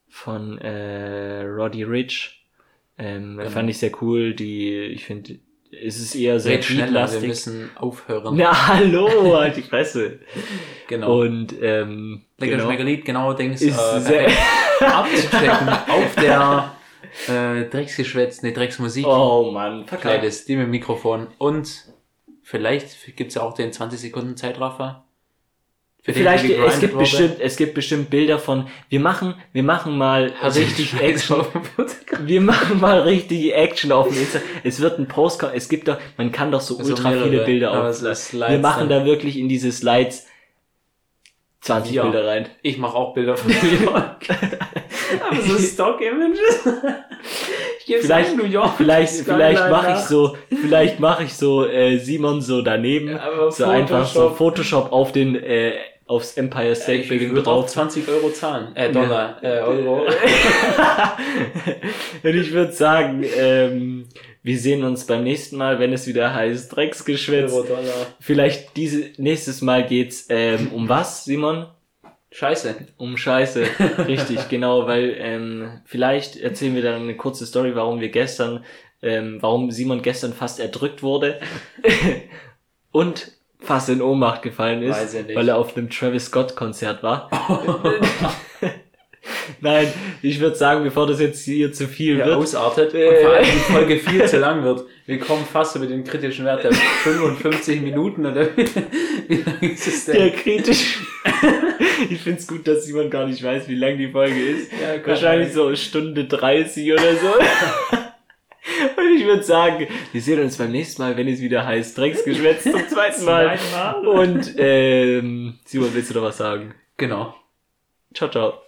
von äh, Roddy Rich. Ähm, Genau. Fand ich sehr cool. Die, ich finde, es ist eher sehr Red schneller, wir müssen aufhören. Na, hallo, halt die Fresse. *laughs* Genau. Und ähm, Lecker genau, Schmeckerlied, genau, Dings ist äh, sehr, *laughs* abzuchecken auf der äh, Drecksgeschwätz, ne, Drecksmusik oh Mann. Playlist, die mit dem Mikrofon und vielleicht gibt's ja auch den 20 Sekunden Zeitraffer. Für den, Vielleicht, die es gibt wurde. bestimmt, es gibt bestimmt Bilder von, wir machen, wir machen mal Hast du richtig Action, auf dem Fotogramm? wir machen mal richtig Action auf dem Insta. Es wird ein Post kommen, es gibt doch, man kann doch so Also ultra viele Bilder auf. Wir machen dann. da wirklich in diese Slides 20 Ja. Bilder rein. Ich mache auch Bilder von New York. *laughs* aber so Stock-Images. Vielleicht- New York. Vielleicht, vielleicht mache ich so, vielleicht mache ich so äh, Simon so daneben, Aber so einfach so Photoshop. Photoshop auf den äh, aufs Empire State Ich Building würde auch drauf. 20 Euro zahlen. Äh, Dollar. Äh, Euro. *laughs* Und ich würde sagen, ähm, wir sehen uns beim nächsten Mal, wenn es wieder heißt Drecksgeschwätz. Euro, Dollar. Vielleicht diese, nächstes Mal geht's ähm, um was, Simon? Scheiße. Um Scheiße. Richtig, genau, weil ähm, vielleicht erzählen wir dann eine kurze Story, warum wir gestern, ähm, warum Simon gestern fast erdrückt wurde *laughs* und fast in Ohnmacht gefallen ist, weil er auf einem Travis Scott Konzert war. *laughs* *laughs* Nein, ich würde sagen, bevor das jetzt hier zu viel Ja, wird, ausartet Äh. und vor allem die Folge *laughs* viel zu lang wird. Wir kommen fast über den kritischen Wert der 55 Minuten oder wie, lang ist es denn? der kritisch. ich find's gut, dass Simon gar nicht weiß, wie lang die Folge ist. Ja, Wahrscheinlich so Stunde 30 oder so. Und ich würde sagen, wir sehen uns beim nächsten Mal, wenn es wieder heißt Drecksgeschwätz zum *laughs* zweiten Mal. Und ähm, Simon, willst du noch was sagen? Genau. Ciao, ciao.